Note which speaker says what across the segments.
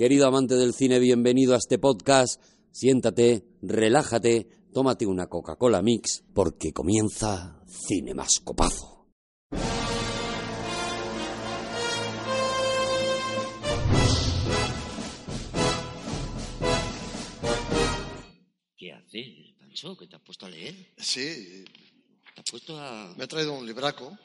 Speaker 1: Querido amante del cine, bienvenido a este podcast. Siéntate, relájate, tómate una Coca-Cola Mix, porque comienza Cine Más Copazo.
Speaker 2: ¿Qué haces, Pancho? ¿Que te has puesto a leer?
Speaker 3: Sí,
Speaker 2: ¿Te has puesto a...?
Speaker 3: me he traído un libraco.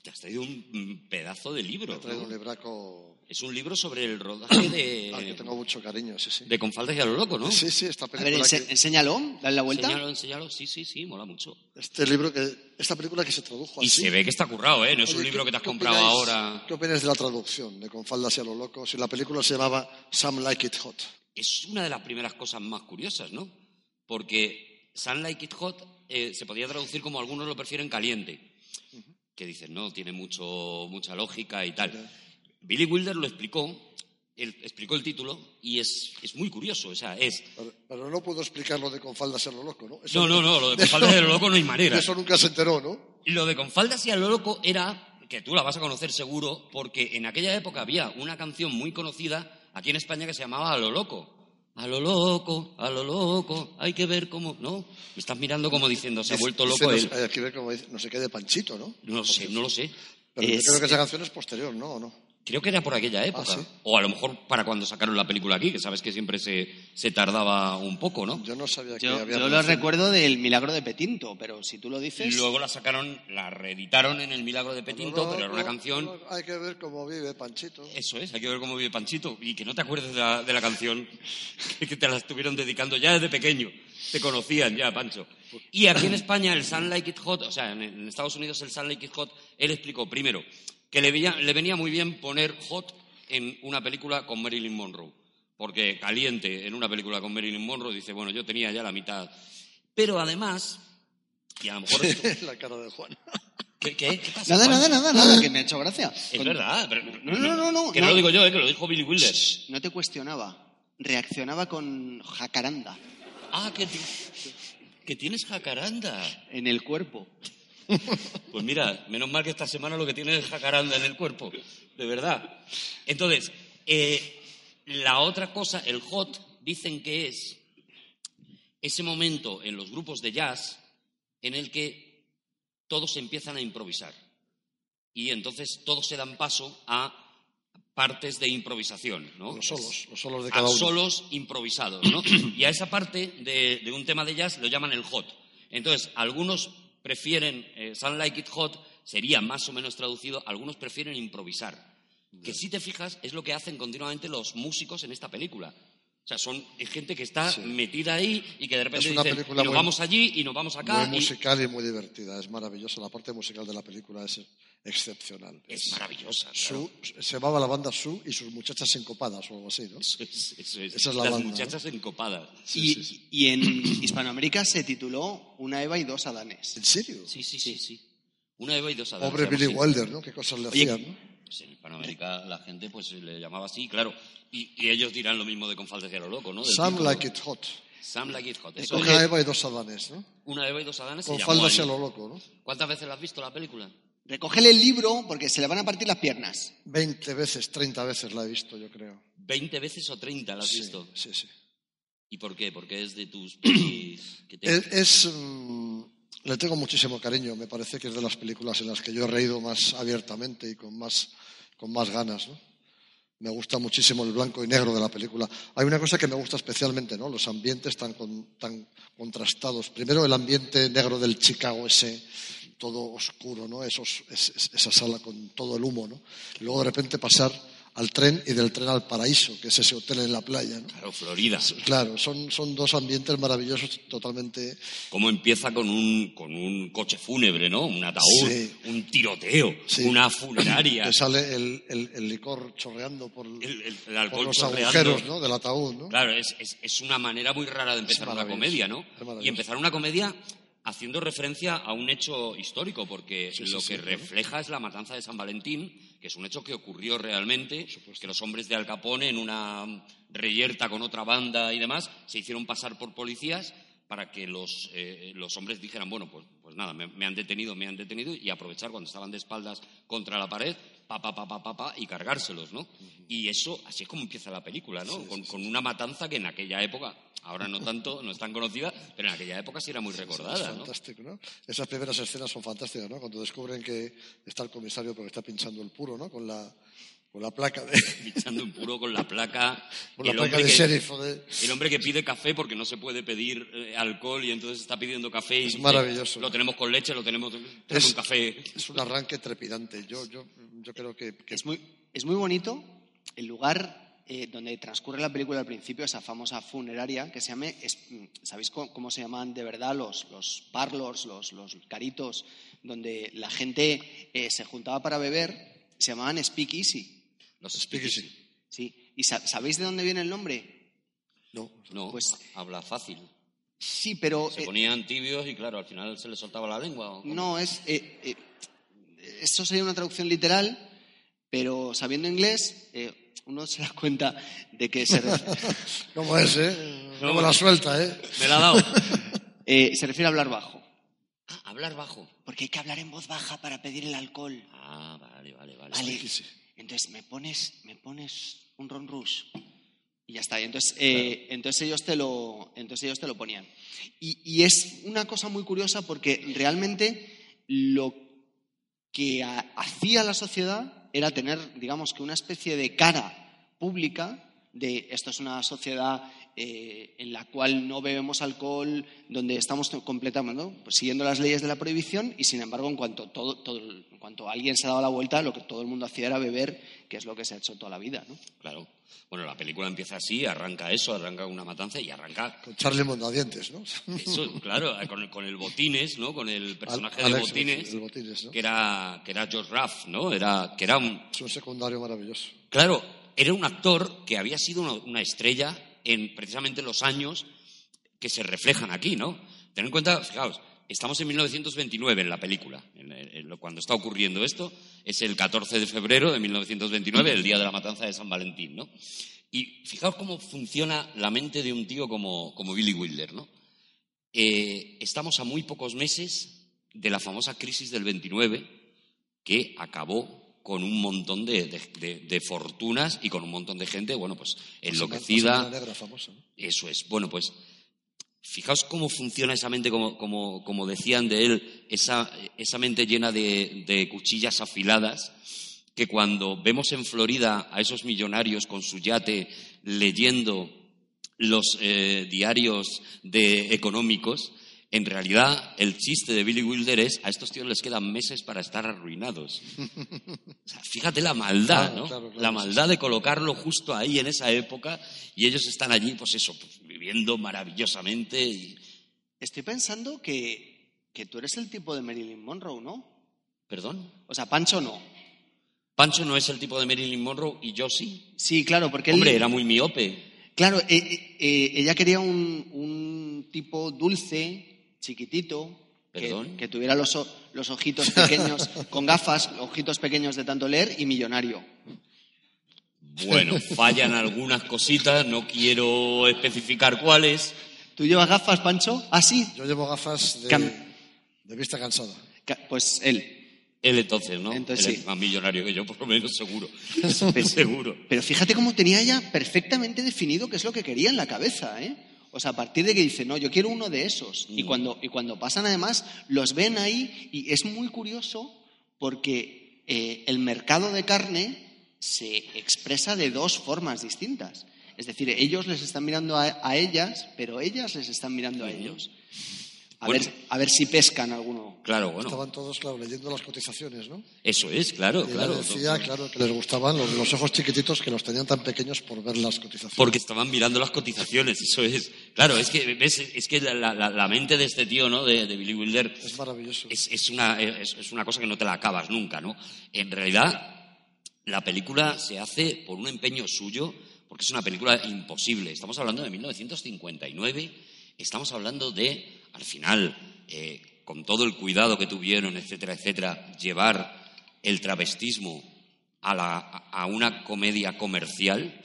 Speaker 2: Te has traído un pedazo de libro,
Speaker 3: Me he traído
Speaker 2: ¿no?
Speaker 3: un libraco
Speaker 2: Es un libro sobre el rodaje
Speaker 3: al que tengo
Speaker 2: de...
Speaker 3: mucho cariño, sí, sí.
Speaker 2: De Con faldas y a lo loco, ¿no?
Speaker 3: Sí, sí, esta
Speaker 4: A ver,
Speaker 3: película
Speaker 4: ense-
Speaker 3: que-
Speaker 4: enséñalo, dale la vuelta.
Speaker 2: Enséñalo, enséñalo. Sí, sí, sí, mola mucho.
Speaker 3: este libro que esta película que se tradujo
Speaker 2: Y
Speaker 3: así.
Speaker 2: se ve que está currado, ¿eh? No es un libro
Speaker 3: ¿qué-
Speaker 2: que te has comprado
Speaker 3: opináis-
Speaker 2: ahora.
Speaker 3: ¿Qué opinas de la traducción de Con faldas y a lo loco? Si la película se llamaba Some Like It Hot.
Speaker 2: Es una de las primeras cosas más curiosas, ¿no? Porque Sun Like It Hot eh, se podía traducir como algunos lo prefieren caliente. Que dicen, no, tiene mucho, mucha lógica y tal. Billy Wilder lo explicó, él explicó el título y es, es muy curioso. O sea, es.
Speaker 3: Pero, pero no puedo explicar lo de Con faldas y a lo loco, ¿no? Eso
Speaker 2: No, no, no, lo de con faldas y a lo loco no hay manera.
Speaker 3: de Eso nunca se enteró, ¿no?
Speaker 2: Lo de con faldas y a lo loco era, que tú la vas a conocer seguro, porque en aquella época había una canción muy conocida aquí en España que se llamaba A lo loco. A lo loco, a lo loco, hay que ver cómo... ¿No? Me estás mirando como diciendo, se ha vuelto loco él.
Speaker 3: Hay que ver cómo no sé qué de Panchito, ¿no?
Speaker 2: No lo sé, no lo sé.
Speaker 3: Pero yo creo que esa canción es posterior, ¿no? ¿O no?
Speaker 2: Creo que era por aquella época.
Speaker 3: ¿sí?
Speaker 2: O a lo mejor para cuando sacaron la película aquí, que sabes que siempre se, se tardaba un poco, ¿no?
Speaker 3: Yo no sabía que
Speaker 4: Yo,
Speaker 3: había...
Speaker 4: yo lo recuerdo del Milagro de Petinto, pero si tú lo
Speaker 2: Y
Speaker 4: dices...
Speaker 2: luego la sacaron, la reeditaron en El Milagro de Petinto, pero era una canción...
Speaker 3: Hay que ver cómo vive Panchito.
Speaker 2: Eso es, hay que ver cómo vive Panchito y que no te acuerdes de la, de la canción que te la estuvieron dedicando ya desde pequeño. Te conocían ya, Pancho. Y aquí en España el Sun Like It Hot, o sea, en, en Estados Unidos el Sun Like It Hot, él explicó primero que le, veía- le venía muy bien poner hot en una película con Marilyn Monroe. Porque caliente en una película con Marilyn Monroe dice, bueno, yo tenía ya la mitad. Pero además, y a lo mejor... esto-
Speaker 3: la cara de Juan.
Speaker 2: ¿Qué, qué, qué pasa,
Speaker 4: Nada,
Speaker 2: Juan?
Speaker 4: nada, nada, nada, que me ha hecho gracia.
Speaker 2: Es verdad, pero...
Speaker 4: No, no, no, no,
Speaker 2: Que
Speaker 4: no.
Speaker 2: no lo digo yo, eh, que lo dijo Billy Wilder.
Speaker 4: Shh, No te cuestionaba, reaccionaba con jacaranda
Speaker 2: Ah, que, que tienes jacaranda.
Speaker 4: en el cuerpo.
Speaker 2: Pues mira, menos mal que esta semana lo que tienes es jacaranda en el cuerpo, de verdad. Entonces, eh, la otra cosa, el hot, dicen que es ese momento en los grupos de jazz en el que todos empiezan a improvisar. Y entonces todos se dan paso a partes de improvisación, ¿no?
Speaker 3: Los solos, los solos de
Speaker 2: a
Speaker 3: cada uno.
Speaker 2: solos improvisados, ¿no? Y a esa parte de, de un tema de jazz lo llaman el hot. Entonces, algunos prefieren, eh, Sound Like It Hot sería más o menos traducido, algunos prefieren improvisar. Que si te fijas, es lo que hacen continuamente los músicos en esta película. O sea, son gente que está metida ahí y que de repente
Speaker 3: Es una
Speaker 2: dicen,
Speaker 3: película
Speaker 2: y nos
Speaker 3: muy-
Speaker 2: vamos allí y nos vamos acá.
Speaker 3: Muy
Speaker 2: y-
Speaker 3: musical y muy divertida, es maravillosa. La parte musical de la película es excepcional.
Speaker 2: Es maravillosa. claro.
Speaker 3: Su- se llamaba la banda Su y sus muchachas encopadas o algo así, ¿no?
Speaker 2: Eso es, eso es.
Speaker 3: Esa es la
Speaker 2: Las
Speaker 3: banda,
Speaker 2: muchachas encopadas.
Speaker 4: y, y en Hispanoamérica se tituló Una Eva y dos Adanes.
Speaker 3: ¿En serio?
Speaker 2: Sí, sí, sí, sí. Una Eva y dos Adanes,
Speaker 3: Pobre Billy. Wilder, ¿no? Qué cosas le
Speaker 4: Oye,
Speaker 3: hacían, ¿no?
Speaker 2: Pues en Hispanoamérica la gente pues le llamaba así, claro. Y, y ellos dirán lo mismo de Con faldas y a lo loco, ¿no? Del
Speaker 3: Some
Speaker 2: título.
Speaker 3: like it hot.
Speaker 2: Some like it hot. Eso es.
Speaker 3: Una Eva y dos Adanes, ¿no?
Speaker 2: Una Eva y dos Adanes
Speaker 3: Con faldas a lo loco, ¿no?
Speaker 2: ¿Cuántas veces la has visto la película?
Speaker 4: Recógele el libro porque se le van a partir las piernas.
Speaker 3: Veinte veces, treinta veces la he visto, yo creo.
Speaker 2: ¿20 veces o 30 la has
Speaker 3: Sí,
Speaker 2: visto?
Speaker 3: sí, sí.
Speaker 2: ¿Y por qué? Porque es de tus pelis que te...
Speaker 3: Es, es, mm, le tengo muchísimo cariño. Me parece que es de las películas en las que yo he reído más abiertamente y con más, con más ganas. ¿no? Me gusta muchísimo el blanco y negro de la película. Hay una cosa que me gusta especialmente, ¿no? Los ambientes tan, con- tan contrastados. Primero el ambiente negro del Chicago ese, todo oscuro, ¿no? Esos, es- es- esa sala con todo el humo, ¿no? Luego de repente pasar al tren y del tren al paraíso, que es ese hotel en la playa, ¿no?
Speaker 2: Claro, Florida.
Speaker 3: Claro, son, son dos ambientes maravillosos, totalmente
Speaker 2: ¿Cómo empieza con un, con un coche fúnebre, ¿no? Un ataúd,
Speaker 3: Sí.
Speaker 2: un tiroteo,
Speaker 3: Sí.
Speaker 2: una funeraria.
Speaker 3: que sale el, el- el licor chorreando por,
Speaker 2: El, el- el
Speaker 3: por
Speaker 2: alcohol
Speaker 3: los
Speaker 2: chorreando.
Speaker 3: agujeros ¿no? del ataúd. ¿no?
Speaker 2: Claro, es, es- es una manera muy rara de empezar una comedia, ¿no? Y empezar una comedia haciendo referencia a un hecho histórico, porque
Speaker 3: Sí,
Speaker 2: lo
Speaker 3: sí,
Speaker 2: que
Speaker 3: sí,
Speaker 2: refleja es la matanza de San Valentín, que es un hecho que ocurrió realmente, que los hombres de Al Capone en una reyerta con otra banda y demás se hicieron pasar por policías para que los, eh, los hombres dijeran, bueno, pues, pues nada, me, me han detenido, me han detenido, y aprovechar cuando estaban de espaldas contra la pared, pa, pa, pa, pa, pa, pa, y cargárselos, ¿no? Y eso, así es como empieza la película, ¿no? con, con una matanza que en aquella época, ahora no tanto, no es tan conocida, pero en aquella época sí era muy
Speaker 3: Es
Speaker 2: recordada, ¿no?
Speaker 3: fantástico, ¿no? Esas primeras escenas son fantásticas, ¿no? Cuando descubren que está el comisario porque está pinchando el puro, ¿no? Con la, con la placa de,
Speaker 2: Pinchando un puro con la placa.
Speaker 3: con la
Speaker 2: el,
Speaker 3: placa
Speaker 2: hombre
Speaker 3: de
Speaker 2: que,
Speaker 3: sheriff. de-
Speaker 2: el hombre que pide café porque no se puede pedir eh, alcohol y entonces está pidiendo café y
Speaker 3: Es
Speaker 2: dice,
Speaker 3: maravilloso.
Speaker 2: Lo tenemos con leche, lo tenemos
Speaker 3: Es-
Speaker 2: tenemos un café.
Speaker 3: Es un arranque trepidante. Yo, yo, yo creo que, que
Speaker 4: Es muy, es muy bonito el lugar eh, donde transcurre la película al principio, esa famosa funeraria que se llama, es- ¿sabéis cómo, cómo se llaman de verdad los, los parlors, los, los caritos, donde la gente eh, se juntaba para beber? Se llamaban Speak Easy.
Speaker 2: Los
Speaker 3: Speakeasy.
Speaker 4: Sí. ¿Y sa- sabéis de dónde viene el nombre?
Speaker 3: No,
Speaker 2: No,
Speaker 4: Pues-
Speaker 2: habla fácil.
Speaker 4: Sí, pero...
Speaker 2: Se
Speaker 4: eh,
Speaker 2: ponían tibios y claro, al final se le soltaba la lengua.
Speaker 4: No, es. eh, eh, eso sería una traducción literal, pero sabiendo inglés, eh, uno se da cuenta de que se,
Speaker 3: ¿Cómo es, eh? No me la suelta, ¿eh?
Speaker 2: Me la ha dado.
Speaker 4: eh, se refiere a hablar bajo.
Speaker 2: Ah, hablar bajo.
Speaker 4: Porque hay que hablar en voz baja para pedir el alcohol.
Speaker 2: Ah, vale, vale, vale.
Speaker 4: Vale.
Speaker 3: Speakeasy.
Speaker 4: Entonces me pones, me pones un ron rush. Y ya está. Y entonces, eh, entonces, ellos te lo, entonces ellos te lo ponían. Y, y es una cosa muy curiosa porque realmente lo que ha- hacía la sociedad era tener, digamos, que una especie de cara pública de esto es una sociedad eh, en la cual no bebemos alcohol, donde estamos completamente ¿no? Pues siguiendo las leyes de la prohibición y, sin embargo, en cuanto, todo, todo- en cuanto alguien se daba la vuelta, lo que todo el mundo hacía era beber, que es lo que se ha hecho toda la vida. ¿no?
Speaker 2: Claro. Bueno, la película empieza así, arranca eso, arranca una matanza y arranca
Speaker 3: Con Charlie Mondadientes, ¿no?
Speaker 2: eso, claro, con, el- con el Botines, ¿no? Con el personaje
Speaker 3: Al-
Speaker 2: de
Speaker 3: Alex,
Speaker 2: Botines,
Speaker 3: el Botines, ¿no?
Speaker 2: que era, que era George Ruff, ¿no? Era, que era un,
Speaker 3: Es un secundario maravilloso.
Speaker 2: Claro, era un actor que había sido una, una estrella en precisamente los años que se reflejan aquí, ¿no? Ten en cuenta, fijaos, estamos en 1929 en la película, cuando está ocurriendo esto, es el 14 de febrero de 1929, el día de la matanza de San Valentín, ¿no? Y fijaos cómo funciona la mente de un tío como, como Billy Wilder, ¿no? Eh, estamos a muy pocos meses de la famosa crisis del 29, que acabó con un montón de, de- de- de fortunas y con un montón de gente, bueno, pues
Speaker 3: La
Speaker 2: enloquecida.
Speaker 3: Semana negra famosa, ¿no?
Speaker 2: Eso es. Bueno, pues fijaos cómo funciona esa mente, como, como, como decían de él, esa, esa mente llena de, de cuchillas afiladas, que cuando vemos en Florida a esos millonarios con su yate leyendo los eh, diarios de económicos, en realidad el chiste de Billy Wilder es a estos tíos les quedan meses para estar arruinados. O sea, fíjate la maldad,
Speaker 3: Claro,
Speaker 2: ¿no?
Speaker 3: claro, claro,
Speaker 2: la maldad de colocarlo justo ahí en esa época y ellos están allí, pues eso, pues, viviendo maravillosamente. Y...
Speaker 4: Estoy pensando que, que tú eres el tipo de Marilyn Monroe, ¿no?
Speaker 2: ¿Perdón?
Speaker 4: O sea, Pancho no.
Speaker 2: Pancho no es el tipo de Marilyn Monroe y yo sí.
Speaker 4: Sí, claro, porque él.
Speaker 2: Hombre, era muy miope.
Speaker 4: Claro, eh, eh, eh, ella quería un, un tipo dulce, chiquitito, que, tuviera los, o- los ojitos pequeños, con gafas, ojitos pequeños de tanto leer y millonario.
Speaker 2: Bueno, fallan algunas cositas, no quiero especificar cuáles.
Speaker 4: ¿Tú llevas gafas, Pancho? Ah, sí.
Speaker 3: Yo llevo gafas de,
Speaker 4: Cam-
Speaker 3: de vista cansada.
Speaker 4: Ca- Pues él.
Speaker 2: Él entonces, ¿no?
Speaker 4: Entonces
Speaker 2: Él
Speaker 4: sí.
Speaker 2: es más millonario que yo, por lo menos seguro.
Speaker 4: Pero-
Speaker 2: seguro.
Speaker 4: Pero fíjate cómo tenía ella perfectamente definido qué es lo que quería en la cabeza, ¿eh? O sea, a partir de que dice, no, yo quiero uno de esos. Y, cuando, y cuando pasan, además, los ven ahí y es muy curioso porque eh, el mercado de carne se expresa de dos formas distintas. Es decir, ellos les están mirando a, a ellas, pero ellas les están mirando a ellos. A,
Speaker 2: Bueno.
Speaker 4: ver, a ver si pescan alguno.
Speaker 2: Claro, bueno,
Speaker 3: Estaban todos, claro, leyendo las cotizaciones, ¿no?
Speaker 2: eso es, claro,
Speaker 3: Y
Speaker 2: claro.
Speaker 3: decía, claro, que les gustaban los, los ojos chiquititos que los tenían tan pequeños por ver las cotizaciones.
Speaker 2: Porque estaban mirando las cotizaciones, eso es. Claro, es que, ¿ves? Es que la, la- la mente de este tío, ¿no? De, de Billy Wilder,
Speaker 3: Es maravilloso.
Speaker 2: es, es una, es, es una cosa que no te la acabas nunca, ¿no? En realidad, la película se hace por un empeño suyo, porque es una película imposible. Estamos hablando de 1959, estamos hablando de, al final, eh, con todo el cuidado que tuvieron, etcétera, etcétera, llevar el travestismo a, la, a una comedia comercial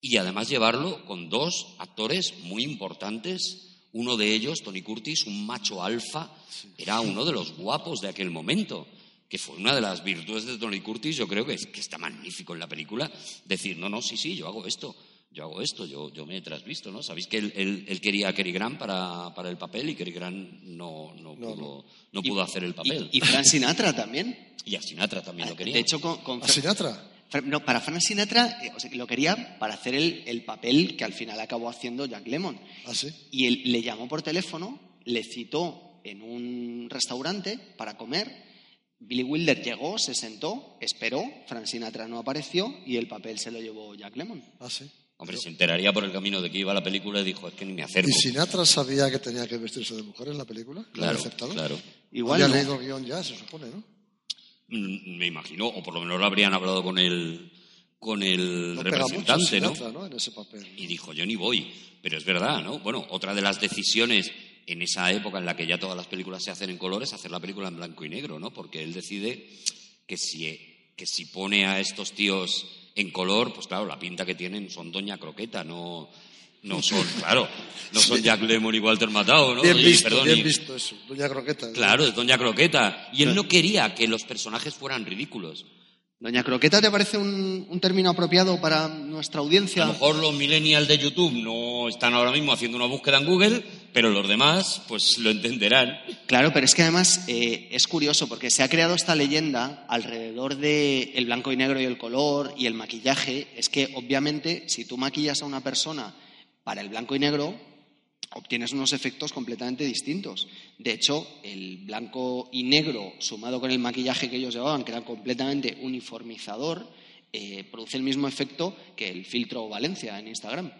Speaker 2: y además llevarlo con dos actores muy importantes. uno de ellos, Tony Curtis, un macho alfa, era uno de los guapos de aquel momento que fue una de las virtudes de Tony Curtis, yo creo que, es, que está magnífico en la película, decir, no, no, sí, sí, yo hago esto, yo hago esto, yo, yo me he trasvisto, ¿no? Sabéis que él, él, quería a Cary Grant para, para, el papel y Cary Grant no, no, pudo, no pudo hacer el papel.
Speaker 4: Y, Frank Sinatra también.
Speaker 2: Y a Sinatra también lo quería.
Speaker 4: De hecho, con,
Speaker 3: ¿A Sinatra?
Speaker 4: No, para Frank Sinatra eh, lo quería para hacer el, el, papel que al final acabó haciendo Jack Lemmon.
Speaker 3: ¿Ah, sí?
Speaker 4: Y él le llamó por teléfono, le citó en un restaurante para comer Billy Wilder llegó, se sentó, esperó, Frank Sinatra no apareció y el papel se lo llevó Jack Lemmon.
Speaker 3: Ah, sí.
Speaker 2: Hombre, se enteraría por el camino de que iba la película y dijo, es que ni me acerco.
Speaker 3: ¿Y Sinatra sabía que tenía que vestirse de mujer en la película?
Speaker 2: Claro, claro.
Speaker 3: Igual Había leído el guion ya, se supone, ¿no?
Speaker 2: Mm, me imagino, o por lo menos lo habrían hablado con el, con el representante,
Speaker 3: ¿no? En ese papel.
Speaker 2: Y dijo, yo ni voy. Pero es verdad, ¿no? Bueno, otra de las decisiones en esa época en la que ya todas las películas se hacen en colores, hacer la película en blanco y negro, ¿no? Porque él decide que si, que si pone a estos tíos en color, pues claro, la pinta que tienen son Doña Croqueta, no, no son, claro, no son Jack Lemmon y Walter Matthau, ¿no?
Speaker 3: Bien visto, bien visto eso, Doña Croqueta.
Speaker 2: Claro, es Doña Croqueta. Y él no quería que los personajes fueran ridículos.
Speaker 4: Doña Croqueta, ¿te parece un, término apropiado para nuestra audiencia?
Speaker 2: A lo mejor los millennials de YouTube no están ahora mismo haciendo una búsqueda en Google, pero los demás pues lo entenderán.
Speaker 4: Claro, pero es que además eh, es curioso porque se ha creado esta leyenda alrededor del el blanco y negro y el color y el maquillaje. Es que obviamente si tú maquillas a una persona para el blanco y negro, obtienes unos efectos completamente distintos. De hecho, el blanco y negro, sumado con el maquillaje que ellos llevaban, que era completamente uniformizador, eh, produce el mismo efecto que el filtro Valencia en Instagram.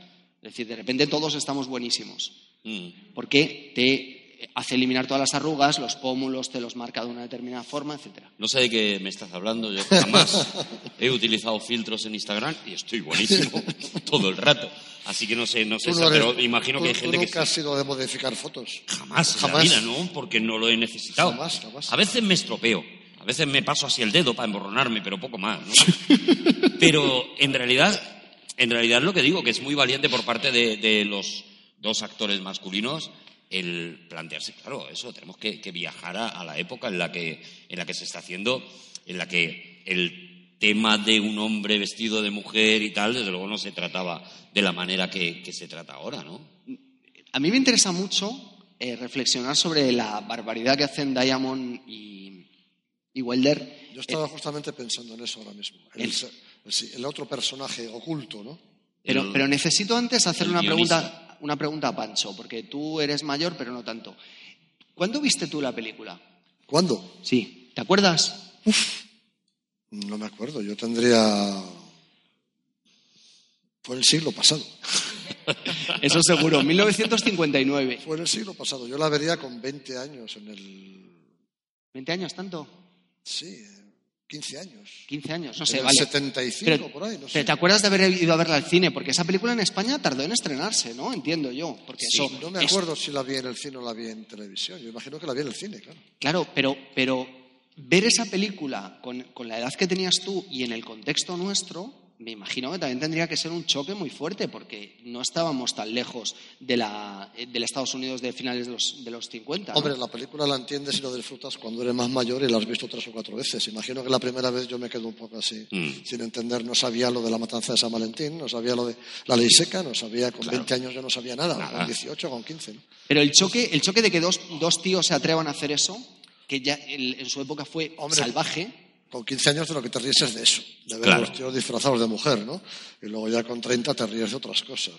Speaker 4: Es decir, de repente todos estamos buenísimos. Mm. Porque te hace eliminar todas las arrugas, los pómulos te los marca de una determinada forma, etcétera.
Speaker 2: No sé de qué me estás hablando, yo jamás he utilizado filtros en Instagram y estoy buenísimo todo el rato. Así que no sé, no sé, pero imagino que hay gente
Speaker 3: que...
Speaker 2: nunca
Speaker 3: has sido de modificar fotos?
Speaker 2: Jamás, jamás. ¿no? Porque no lo he necesitado.
Speaker 3: Jamás, jamás.
Speaker 2: A veces me estropeo, a veces me paso así el dedo para emborronarme, pero poco más, ¿no? pero en realidad, en realidad lo que digo, que es muy valiente por parte de, los dos actores masculinos el plantearse, claro, eso, tenemos que, viajar a, a, la época en la, que, en la que se está haciendo, en la que el tema de un hombre vestido de mujer y tal, desde luego no se trataba de la manera que, se trata ahora, ¿no?
Speaker 4: A mí me interesa mucho eh, reflexionar sobre la barbaridad que hacen Diamond y, y Welder.
Speaker 3: Yo estaba justamente pensando en eso ahora mismo. El, el, otro personaje oculto, ¿no?
Speaker 4: Pero, pero necesito antes hacer una pregunta, una pregunta a Pancho, porque tú eres mayor, pero no tanto. ¿Cuándo viste tú la película?
Speaker 3: ¿Cuándo?
Speaker 4: Sí. ¿Te acuerdas?
Speaker 3: Uf, no me acuerdo, yo tendría... Fue el siglo pasado.
Speaker 4: Eso seguro, 1959.
Speaker 3: Fue en el siglo pasado, yo la vería con 20 años en el...
Speaker 4: ¿20 años tanto?
Speaker 3: Sí, 15 años.
Speaker 4: 15 años, no sé,
Speaker 3: en
Speaker 4: vale.
Speaker 3: 75 por ahí, no sé.
Speaker 4: ¿Te acuerdas de haber ido a verla al cine? Porque esa película en España tardó en estrenarse, ¿no? Entiendo yo. Porque eso,
Speaker 3: no me acuerdo si la vi en el cine o la vi en televisión. Yo imagino que la vi en el cine, claro.
Speaker 4: Claro, pero, pero ver esa película con, la edad que tenías tú y en el contexto nuestro, me imagino que también tendría que ser un choque muy fuerte, porque no estábamos tan lejos de la, del Estados Unidos de finales de los, de los 50.
Speaker 3: Hombre, la película la entiendes y la disfrutas cuando eres más mayor y la has visto tres o cuatro veces. Imagino que la primera vez yo me quedo un poco así, mm. sin entender. No sabía lo de la matanza de San Valentín, no sabía lo de la ley seca, no sabía, con 20 años yo no sabía nada, con 18, con 15.
Speaker 4: Pero el choque, el choque de que dos, dos tíos se atrevan a hacer eso, que ya en, su época fue salvaje.
Speaker 3: Con 15 años de lo que te ríes es de eso, de ver a los tíos disfrazados de mujer, ¿no? Y luego ya con 30 te ríes de otras cosas.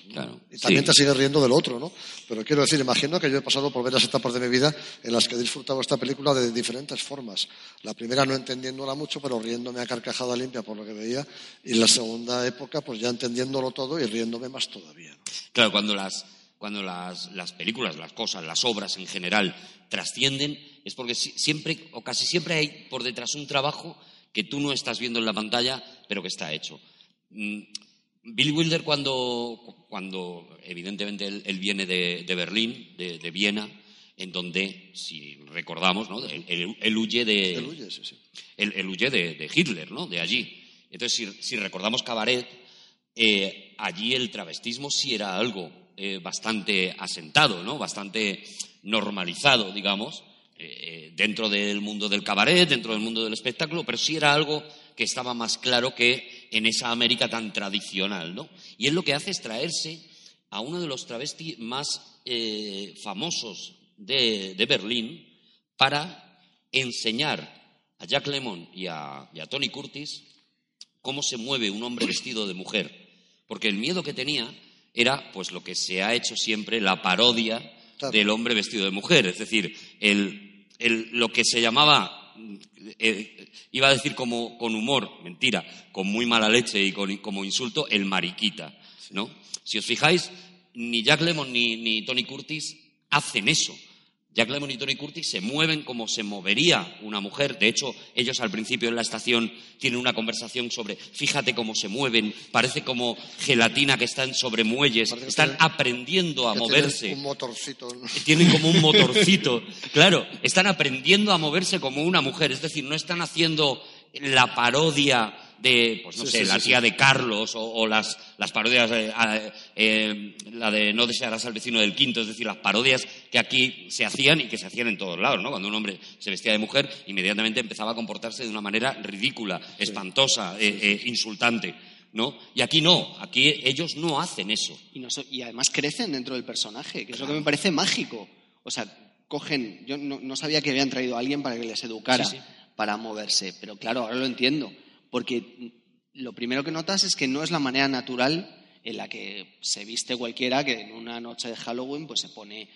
Speaker 3: y también te sigues riendo del otro, ¿no? Pero quiero decir, imagino que yo he pasado por varias etapas de mi vida en las que he disfrutado esta película de diferentes formas. La primera no entendiéndola mucho, pero riéndome a carcajada limpia por lo que veía. Y la segunda época, pues ya entendiéndolo todo y riéndome más todavía.
Speaker 2: Claro, cuando las cuando las, las, películas, las cosas, las obras en general trascienden, es porque siempre o casi siempre hay por detrás un trabajo que tú no estás viendo en la pantalla, pero que está hecho. Mm, Billy Wilder cuando, cuando evidentemente él, viene de, Berlín, de, Viena, en donde, si recordamos, ¿no? él, huye de...
Speaker 3: Él huye, sí, sí.
Speaker 2: Él, huye de, Hitler, ¿no? De allí. Entonces, si, recordamos Cabaret, eh, allí el travestismo sí era algo eh, bastante asentado, ¿no? Bastante normalizado, digamos, eh, eh, dentro del mundo del cabaret, dentro del mundo del espectáculo, pero sí era algo que estaba más claro que en esa América tan tradicional, ¿no? Y él lo que hace es traerse a uno de los travestis más famosos de, de Berlín para enseñar a Jack Lemmon y a, y a Tony Curtis cómo se mueve un hombre vestido de mujer. Porque el miedo que tenía era, pues, lo que se ha hecho siempre, la parodia
Speaker 3: Claro.
Speaker 2: del hombre vestido de mujer. Es decir, el, el- lo que se llamaba, eh, iba a decir como con humor, mentira, con muy mala leche y con, como insulto, el mariquita. ¿no? Si os fijáis, ni Jack Lemmon ni, ni Tony Curtis hacen eso. Jack Lemmon y Tony Curtis se mueven como se movería una mujer. De hecho, ellos al principio en la estación tienen una conversación sobre, fíjate cómo se mueven, parece como gelatina que están sobre muelles,
Speaker 3: Parece
Speaker 2: están
Speaker 3: tienen-
Speaker 2: aprendiendo a moverse
Speaker 3: tienen Un motorcito. ¿no?
Speaker 2: tienen como un motorcito. Claro, están aprendiendo a moverse como una mujer. Es decir, no están haciendo la parodia de, pues no
Speaker 3: Sí,
Speaker 2: sé,
Speaker 3: sí,
Speaker 2: la tía de Carlos o, o las, las parodias, eh, eh, la de No desearás al vecino del quinto, es decir, las parodias que aquí se hacían y que se hacían en todos lados, ¿no? Cuando un hombre se vestía de mujer, inmediatamente empezaba a comportarse de una manera ridícula, espantosa, eh, insultante, ¿no? Y aquí no, aquí ellos no hacen eso.
Speaker 4: Y, no so- y además crecen dentro del personaje, que es lo que me parece mágico. O sea, cogen. Yo no, no sabía que habían traído a alguien para que les educara,
Speaker 2: Sí, sí.
Speaker 4: para moverse. Pero claro, ahora lo entiendo. Porque lo primero que notas es que no es la manera natural en la que se viste cualquiera que en una noche de Halloween pues se pone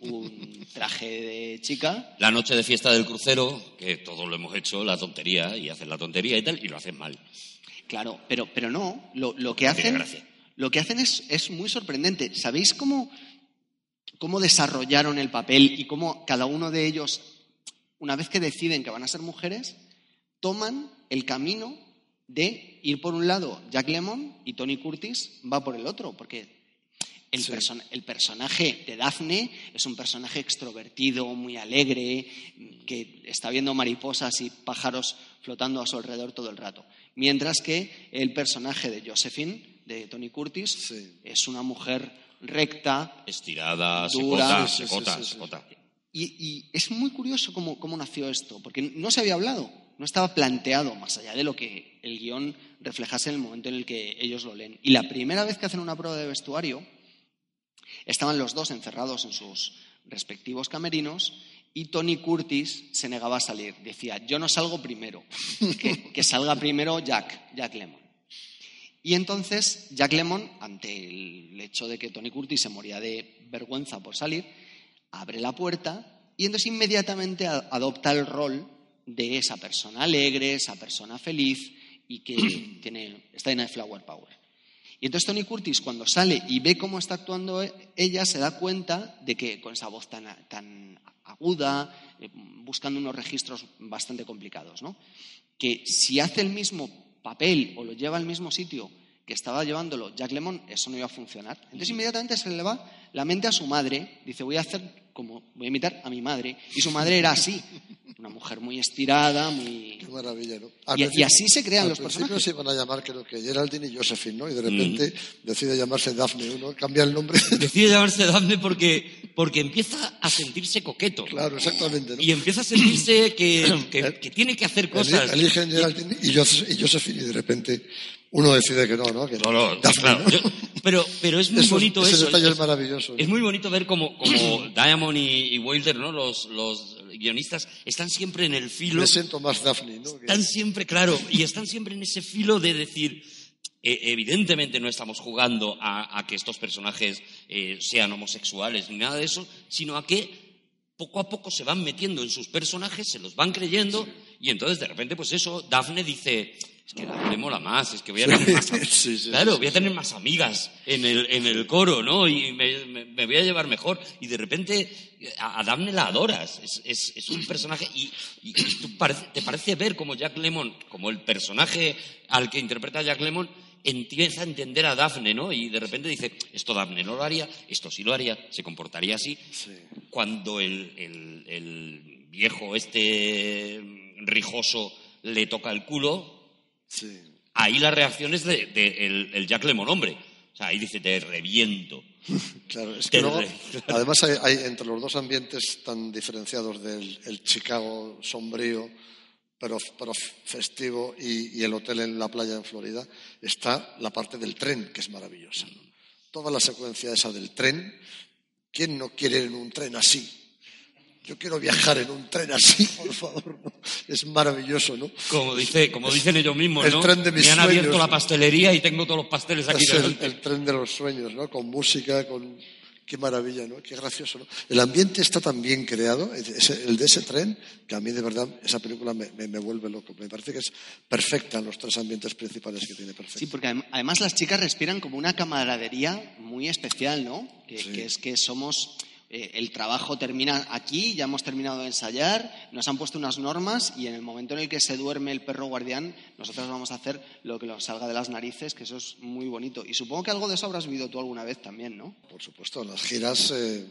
Speaker 4: un, un traje de chica.
Speaker 2: La noche de fiesta del crucero, que todos lo hemos hecho, la tontería, y hacen la tontería y tal, y lo hacen mal.
Speaker 4: Claro, pero, pero no. Lo, lo que hacen, lo que hacen es, es muy sorprendente. ¿Sabéis cómo, cómo desarrollaron el papel y cómo cada uno de ellos, una vez que deciden que van a ser mujeres, toman el camino de ir por un lado Jack Lemmon y Tony Curtis va por el otro? Porque el,
Speaker 3: Sí.
Speaker 4: person- el personaje de Daphne es un personaje extrovertido, muy alegre, que está viendo mariposas y pájaros flotando a su alrededor todo el rato. Mientras que el personaje de Josephine, de Tony Curtis,
Speaker 3: Sí.
Speaker 4: es una mujer recta.
Speaker 2: Estirada,
Speaker 4: Dura.
Speaker 2: secota, secota, secota.
Speaker 4: Y, y es muy curioso cómo, cómo nació esto, porque no se había hablado, no estaba planteado más allá de lo que el guion reflejase en el momento en el que ellos lo leen. Y la primera vez que hacen una prueba de vestuario, estaban los dos encerrados en sus respectivos camerinos y Tony Curtis se negaba a salir. Decía, yo no salgo primero, que, que salga primero Jack, Jack Lemmon. Y entonces Jack Lemmon, ante el hecho de que Tony Curtis se moría de vergüenza por salir, abre la puerta y entonces inmediatamente adopta el rol de esa persona alegre, esa persona feliz y que tiene, está llena de flower power. Y entonces Tony Curtis, cuando sale y ve cómo está actuando ella, se da cuenta de que con esa voz tan, tan aguda, eh, buscando unos registros bastante complicados, ¿no? que si hace el mismo papel o lo lleva al mismo sitio que estaba llevándolo Jack Lemmon, eso no iba a funcionar. Entonces inmediatamente se le va la mente a su madre, dice, voy a hacer como, voy a imitar a mi madre. Y su madre era así, una mujer muy estirada, muy...
Speaker 3: Qué maravilla, ¿no?
Speaker 4: Y- así se crean
Speaker 3: al
Speaker 4: los
Speaker 3: principio
Speaker 4: personajes.
Speaker 3: se iban a llamar, creo que Geraldine y Josephine, ¿no? Y de repente decide llamarse Daphne, uno cambia el nombre.
Speaker 2: Decide llamarse Daphne porque, porque empieza a sentirse coqueto.
Speaker 3: claro, exactamente, ¿no?
Speaker 2: Y empieza a sentirse que, que- que tiene que hacer cosas.
Speaker 3: Eli- Eligen Geraldine y, y Josephine y de repente uno decide que no, ¿no? Que
Speaker 2: No, no,
Speaker 3: Daphne,
Speaker 2: claro.
Speaker 3: ¿no?
Speaker 2: yo- pero, pero es muy
Speaker 3: Eso-
Speaker 2: bonito
Speaker 3: ese
Speaker 2: eso.
Speaker 3: detalle es
Speaker 2: es,
Speaker 3: maravilloso.
Speaker 2: es muy bonito ver como, como Diamond y, y Wilder, ¿no? Los, los guionistas, están siempre en el filo.
Speaker 3: Me siento más Daphne, ¿no?
Speaker 2: Están siempre, claro, y están siempre en ese filo de decir, eh, evidentemente no estamos jugando a, a que estos personajes eh, sean homosexuales ni nada de eso, sino a que poco a poco se van metiendo en sus personajes, se los van creyendo, y entonces de repente, pues eso, Daphne dice, es que Daphne mola más, es que voy a tener más,
Speaker 3: Sí, sí,
Speaker 2: claro, voy a tener más amigas en el, en el coro, ¿no? Y me, me- me voy a llevar mejor. Y de repente a, a Daphne la adoras. Es, es- es un personaje y, y- y tú parece- te parece ver como Jack Lemmon, como el personaje al que interpreta Jack Lemmon, empieza a entender a Daphne, ¿no? Y de repente dice, esto Daphne no lo haría, esto sí lo haría, se comportaría así. Cuando el, el- el viejo este rijoso le toca el culo,
Speaker 3: Sí.
Speaker 2: ahí la reacción es de, de el, el Jack Lemmon hombre. O sea, ahí dice, te reviento.
Speaker 3: Claro, es que luego, además hay, hay entre los dos ambientes tan diferenciados del el Chicago sombrío, pero, pero festivo, y, y el hotel en la playa en Florida, está la parte del tren, que es maravillosa. Toda la secuencia esa del tren, ¿quién no quiere ir en un tren así? Yo quiero viajar en un tren así, por favor. ¿no? Es maravilloso, ¿no?
Speaker 2: Como, dice, como dicen ellos mismos,
Speaker 3: El
Speaker 2: ¿no?
Speaker 3: tren de mis
Speaker 2: Me han abierto la pastelería y tengo todos los pasteles aquí
Speaker 3: Es el,
Speaker 2: delante.
Speaker 3: el tren de los sueños, ¿no? Con música, con... Qué maravilla, ¿no? Qué gracioso, ¿no? El ambiente está tan bien creado, ese- el de ese tren, que a mí de verdad esa película me, me- me vuelve loco. Me parece que es perfecta en los tres ambientes principales que tiene perfecta.
Speaker 4: Sí, porque adem- además las chicas respiran como una camaradería muy especial, ¿no? Que,
Speaker 3: Sí.
Speaker 4: que es que somos. Eh, el trabajo termina aquí, ya hemos terminado de ensayar, nos han puesto unas normas y en el momento en el que se duerme el perro guardián, nosotros vamos a hacer lo que nos salga de las narices, que eso es muy bonito. Y supongo que algo de eso habrás vivido tú alguna vez también, ¿no?
Speaker 3: Por supuesto, en las giras eh,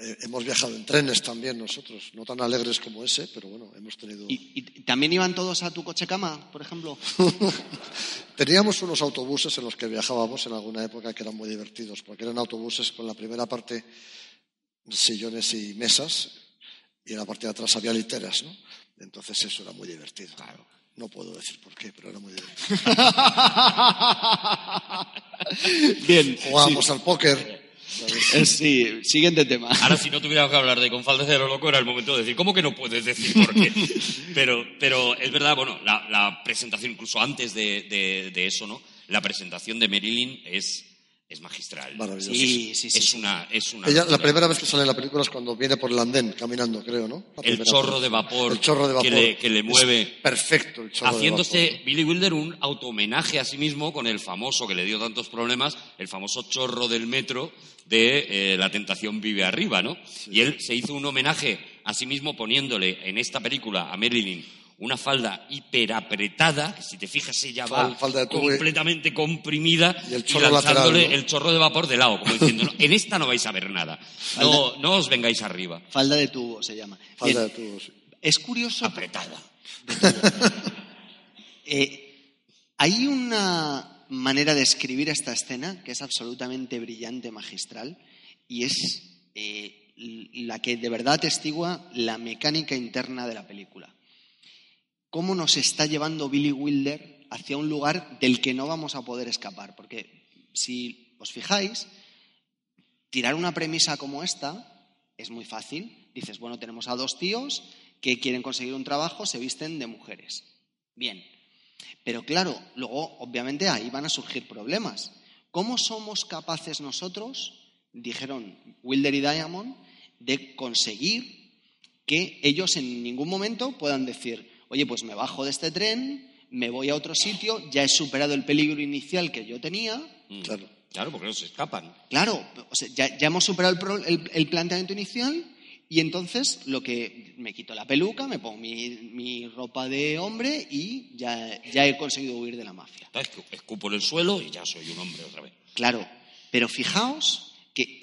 Speaker 3: eh, hemos viajado en trenes también nosotros, no tan alegres como ese, pero bueno, hemos tenido...
Speaker 4: ¿Y, y también iban todos a tu coche cama, por ejemplo?
Speaker 3: Teníamos unos autobuses en los que viajábamos en alguna época que eran muy divertidos, porque eran autobuses con la primera parte sillones y mesas, y en la parte de atrás había literas, ¿no? Entonces eso era muy divertido. No puedo decir por qué, pero era muy divertido.
Speaker 4: Bien.
Speaker 3: Jugábamos al póker. ¿sabes?
Speaker 4: Eh, Sí, siguiente tema.
Speaker 2: Ahora, si no tuviéramos que hablar de con faldas de lo loco, era el momento de decir, ¿cómo que no puedes decir por qué? Pero, pero es verdad, bueno, la, la presentación, incluso antes de, de- de eso, ¿no? La presentación de Marilyn es, es magistral.
Speaker 3: Maravilloso.
Speaker 4: Sí, sí, sí.
Speaker 2: es
Speaker 4: sí.
Speaker 2: una, es una
Speaker 3: Ella, la primera vez que sale en la película es cuando viene por el andén, caminando, creo, ¿no?
Speaker 2: El chorro de vapor
Speaker 3: El chorro de vapor.
Speaker 2: que le- que le
Speaker 3: Es
Speaker 2: mueve.
Speaker 3: perfecto el chorro de
Speaker 2: haciéndose
Speaker 3: vapor.
Speaker 2: Billy Wilder un auto-homenaje a sí mismo con el famoso que le dio tantos problemas, el famoso chorro del metro de eh, La tentación vive arriba, ¿no? Y él se hizo un homenaje a sí mismo poniéndole en esta película a Marilyn una falda hiperapretada, que si te fijas ella va
Speaker 3: falda tubo
Speaker 2: completamente comprimida
Speaker 3: Y el chorro
Speaker 2: lanzándole
Speaker 3: lateral, ¿no?
Speaker 2: el chorro de vapor de lado, como diciendo, "No, en esta no vais a ver nada, no, no os vengáis arriba,
Speaker 4: Falda de tubo se llama.
Speaker 3: Falda de sí.
Speaker 4: Es curioso.
Speaker 2: apretada.
Speaker 4: Eh, hay una manera de escribir esta escena que es absolutamente brillante, magistral, y es eh, la que de verdad atestigua la mecánica interna de la película. Cómo nos está llevando Billy Wilder hacia un lugar del que no vamos a poder escapar. Porque si os fijáis, tirar una premisa como esta es muy fácil. Dices, bueno, tenemos a dos tíos que quieren conseguir un trabajo, se visten de mujeres. Bien. Pero claro, luego obviamente ahí van a surgir problemas. ¿Cómo somos capaces nosotros, dijeron Wilder y Diamond, de conseguir que ellos en ningún momento puedan decir, oye, pues me bajo de este tren, me voy a otro sitio, ya he superado el peligro inicial que yo tenía,
Speaker 2: Mm.
Speaker 3: Claro.
Speaker 2: Claro, porque no se escapan.
Speaker 4: Claro, o sea, ya, ya hemos superado el, pro- el- el planteamiento inicial y entonces lo que me quito la peluca, me pongo mi, mi ropa de hombre y ya, ya he conseguido huir de la mafia.
Speaker 2: Escupo en el suelo y ya soy un hombre otra vez.
Speaker 4: Claro, pero fijaos que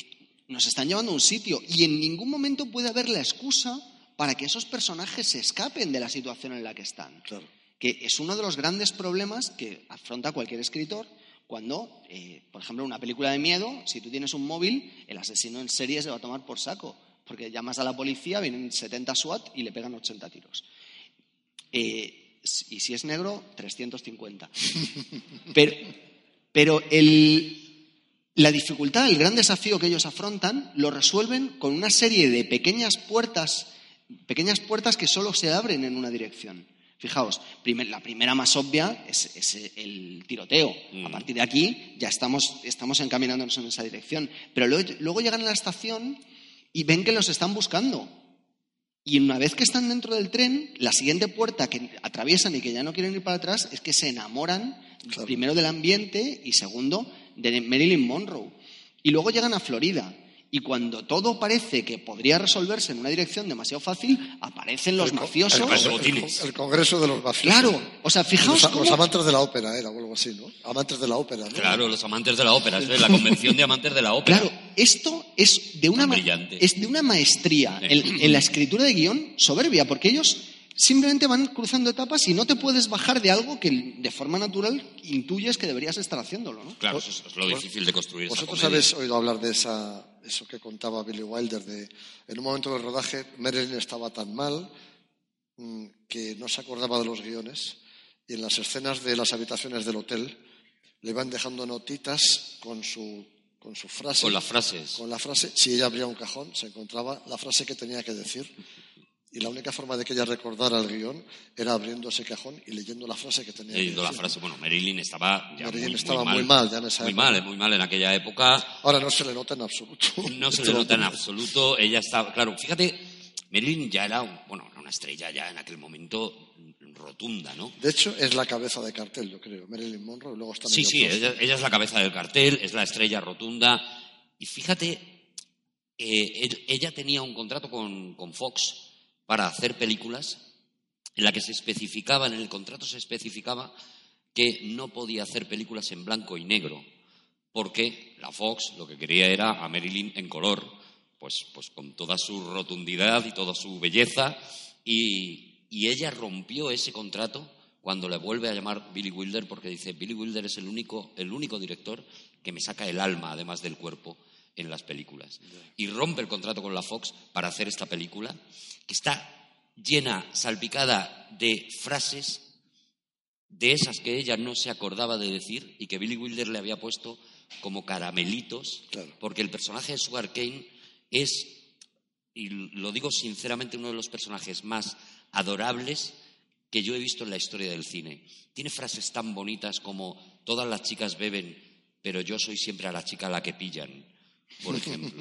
Speaker 4: nos están llevando a un sitio y en ningún momento puede haber la excusa para que esos personajes se escapen de la situación en la que están.
Speaker 3: Claro.
Speaker 4: Que es uno de los grandes problemas que afronta cualquier escritor cuando, eh, por ejemplo, en una película de miedo, si tú tienes un móvil, el asesino en serie se va a tomar por saco. Porque llamas a la policía, vienen 70 SWAT y le pegan 80 tiros. Eh, y si es negro, 350. Pero, pero el, la dificultad, el gran desafío que ellos afrontan, lo resuelven con una serie de pequeñas puertas, pequeñas puertas que solo se abren en una dirección. Fijaos, primer- la primera más obvia es, es el tiroteo. A partir de aquí ya estamos, estamos encaminándonos en esa dirección. Pero luego, luego llegan a la estación y ven que los están buscando. Y una vez que están dentro del tren, la siguiente puerta que atraviesan y que ya no quieren ir para atrás es que se enamoran
Speaker 3: Claro.
Speaker 4: primero del ambiente y segundo de Marilyn Monroe. Y luego llegan a Florida. Y cuando todo parece que podría resolverse en una dirección demasiado fácil, aparecen los
Speaker 3: El co-
Speaker 4: mafiosos.
Speaker 3: El, el-
Speaker 2: botines.
Speaker 3: el Congreso de los mafiosos.
Speaker 4: Claro, o sea, fijaos
Speaker 3: Los,
Speaker 4: cómo...
Speaker 3: los amantes de la ópera era o algo así, ¿no? Amantes de la ópera, ¿no?
Speaker 2: Claro, los amantes de la ópera, es la convención de amantes de la ópera.
Speaker 4: Claro, esto es de una, es de una maestría en, en la escritura de guion soberbia, porque ellos simplemente van cruzando etapas y no te puedes bajar de algo que de forma natural intuyes que deberías estar haciéndolo, ¿no?
Speaker 2: Claro, eso es, lo difícil de construir
Speaker 3: Vosotros habéis oído hablar de esa, eso que contaba Billy Wilder, de en un momento del rodaje Marilyn estaba tan mal mm, que no se acordaba de los guiones y en las escenas de las habitaciones del hotel le iban dejando notitas con su, con su frase.
Speaker 2: Con las frases.
Speaker 3: Con la frase, si ella abría un cajón, se encontraba la frase que tenía que decir. Y la única forma de que ella recordara el guion era abriendo ese cajón y leyendo la frase que tenía
Speaker 2: Leyendo la frase, bueno, Marilyn estaba ya
Speaker 3: Marilyn
Speaker 2: muy,
Speaker 3: estaba
Speaker 2: muy
Speaker 3: muy mal ya en esa
Speaker 2: muy
Speaker 3: época.
Speaker 2: mal, muy mal en aquella época.
Speaker 3: Ahora no se le nota en absoluto.
Speaker 2: No se le nota en absoluto. Ella estaba, claro, fíjate, Marilyn ya era, un- bueno, una estrella ya en aquel momento rotunda, ¿no?
Speaker 3: De hecho, es la cabeza de cartel, yo creo. Marilyn Monroe y luego está
Speaker 2: Sí, sí, ella, ella es la cabeza del cartel, es la estrella rotunda. Y fíjate, eh, él- ella tenía un contrato con, con Fox para hacer películas en la que se especificaba, en el contrato se especificaba que no podía hacer películas en blanco y negro, porque la Fox lo que quería era a Marilyn en color, pues, pues con toda su rotundidad y toda su belleza, y, y ella rompió ese contrato cuando le vuelve a llamar Billy Wilder, porque dice, Billy Wilder es el único, el único director que me saca el alma, además del cuerpo, en las películas. Y rompe el contrato con la Fox para hacer esta película, que está llena, salpicada de frases de esas que ella no se acordaba de decir y que Billy Wilder le había puesto como caramelitos,
Speaker 3: Claro.
Speaker 2: porque el personaje de Sugar Kane es, y lo digo sinceramente, uno de los personajes más adorables que yo he visto en la historia del cine. Tiene frases tan bonitas como todas las chicas beben, pero yo soy siempre a la chica a la que pillan, por ejemplo.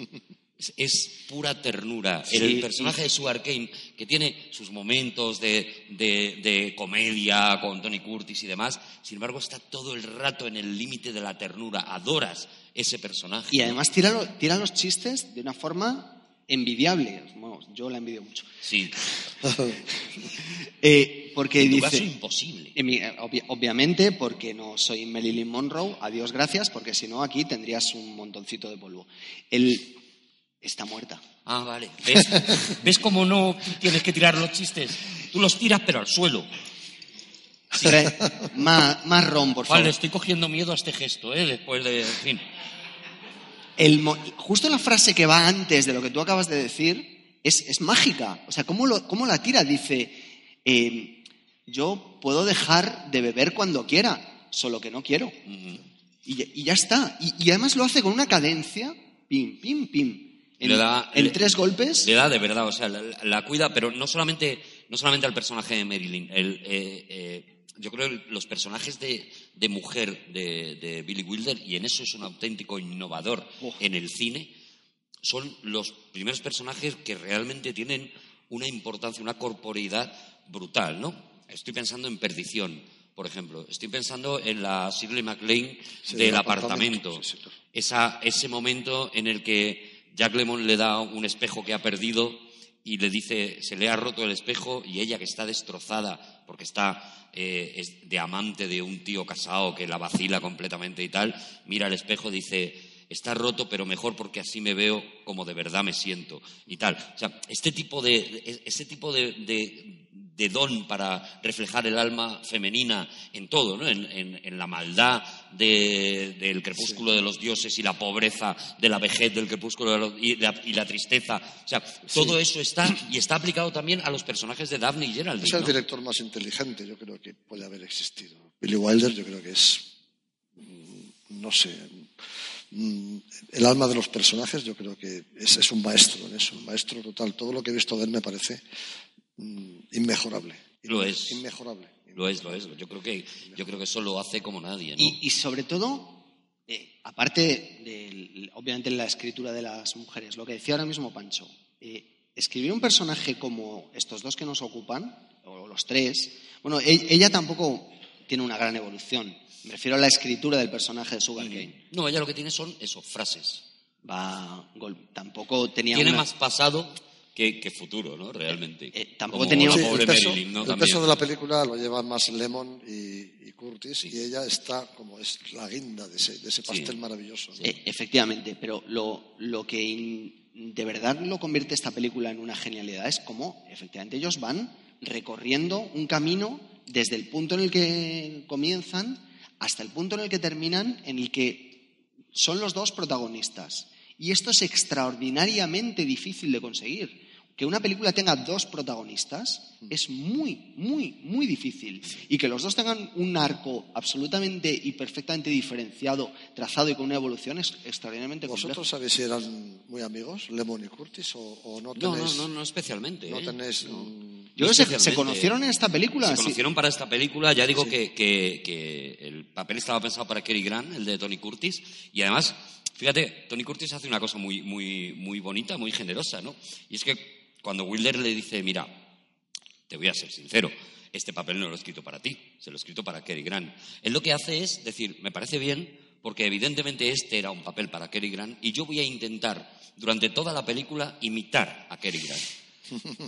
Speaker 2: Es, es pura ternura.
Speaker 4: Sí,
Speaker 2: el personaje de Sugar Kane, que tiene sus momentos de, de- de comedia con Tony Curtis y demás, sin embargo está todo el rato en el límite de la ternura. Adoras ese personaje.
Speaker 4: Y además tira, tira los chistes de una forma envidiable. Bueno, yo la envidio mucho.
Speaker 2: Sí,
Speaker 4: Eh, porque
Speaker 2: en tu
Speaker 4: dice...
Speaker 2: caso imposible.
Speaker 4: En mi- obvi- obviamente, porque no soy Marilyn Monroe, adiós gracias, porque si no aquí tendrías un montoncito de polvo. Él está muerta.
Speaker 2: Ah, vale. ¿Ves? ¿Ves cómo no tienes que tirar los chistes? Tú los tiras, pero al suelo.
Speaker 4: Más, más ron, por
Speaker 2: Vale,
Speaker 4: favor.
Speaker 2: estoy cogiendo miedo a este gesto, ¿eh? Después de. En fin.
Speaker 4: El justo la frase que va antes de lo que tú acabas de decir es, es mágica. O sea, ¿cómo, lo- cómo la tira? Dice, eh, yo puedo dejar de beber cuando quiera, solo que no quiero. Y, ya- y ya está. Y, y además lo hace con una cadencia, pim, pim, pim. En,
Speaker 2: Le da-
Speaker 4: en
Speaker 2: le-
Speaker 4: tres golpes.
Speaker 2: Le da de verdad, o sea, la, la cuida, pero no solamente, no solamente al personaje de Marilyn. El, eh, eh, yo creo que los personajes de, de mujer de, de Billy Wilder, y en eso es un auténtico innovador en el cine, son los primeros personajes que realmente tienen una importancia, una corporeidad brutal, ¿no? Estoy pensando en Perdición, por ejemplo. Estoy pensando en la Shirley MacLaine
Speaker 3: Sí,
Speaker 2: del apartamento.
Speaker 3: apartamento, sí, sí, claro.
Speaker 2: Esa, ese momento en el que Jack Lemmon le da un espejo que ha perdido y le dice, se le ha roto el espejo y ella que está destrozada porque está eh, es de amante de un tío casado que la vacila completamente y tal, mira el espejo y dice, está roto pero mejor porque así me veo como de verdad me siento y tal. O sea, este tipo de, ese tipo de, de- de don para reflejar el alma femenina en todo, ¿no? en, en- en la maldad de- del crepúsculo de los dioses y la pobreza de la vejez del crepúsculo de los- y, la, y la tristeza. O sea, todo eso está y está aplicado también a los personajes de Daphne y Geraldine.
Speaker 3: Es el
Speaker 2: ¿no?
Speaker 3: director más inteligente, yo creo que puede haber existido. Billy Wilder, yo creo que es, mm, no sé, mm, el alma de los personajes, yo creo que es, es un maestro en eso, un maestro total. Todo lo que he visto de él me parece inmejorable.
Speaker 2: Lo es.
Speaker 3: Inmejorable.
Speaker 2: Lo es, lo es. Yo creo que, yo creo que eso lo hace como nadie, ¿no?
Speaker 4: Y, y sobre todo, eh, aparte de, obviamente, la escritura de las mujeres, lo que decía ahora mismo Pancho, eh, escribir un personaje como estos dos que nos ocupan, o los tres, bueno, e- ella tampoco tiene una gran evolución. Me refiero a la escritura del personaje de Sugar Kane.
Speaker 2: No, ella lo que tiene son eso, frases.
Speaker 4: Va, gol- tampoco tenía
Speaker 2: Tiene
Speaker 4: una-
Speaker 2: más pasado que, que futuro, ¿no? Realmente.
Speaker 4: Eh, tampoco
Speaker 2: Como
Speaker 4: tenía-
Speaker 3: Sí,
Speaker 2: pobre
Speaker 3: el, peso,
Speaker 2: Marilyn, ¿no?
Speaker 3: el peso de la película lo llevan más Lemon y, y Curtis y ella está como es la guinda de ese, de ese pastel maravilloso. ¿no?
Speaker 4: Eh, efectivamente, pero lo, lo que in- de verdad lo convierte esta película en una genialidad es cómo efectivamente ellos van recorriendo un camino desde el punto en el que comienzan hasta el punto en el que terminan, en el que son los dos protagonistas. Y esto es extraordinariamente difícil de conseguir que una película tenga dos protagonistas es muy, muy, muy difícil. Y que los dos tengan un arco absolutamente y perfectamente diferenciado, trazado y con una evolución es extraordinariamente
Speaker 3: ¿Vosotros sabéis si eran muy amigos, Lemon y Curtis, o, no
Speaker 2: tenéis...? No, no, no, especialmente.
Speaker 3: No
Speaker 2: ¿eh?
Speaker 3: tenéis...
Speaker 4: Yo creo que se, conocieron en esta película.
Speaker 2: Se conocieron para esta película. Ya digo que, que, el papel estaba pensado para Kerry Grant, el de Tony Curtis. Y además, fíjate, Tony Curtis hace una cosa muy, muy, muy bonita, muy generosa, ¿no? Y es que cuando Wilder le dice, mira, te voy a ser sincero, este papel no lo he escrito para ti, se lo he escrito para Kerry Grant. Él lo que hace es decir, me parece bien, porque evidentemente este era un papel para Kerry Grant, y yo voy a intentar durante toda la película imitar a Kerry Grant.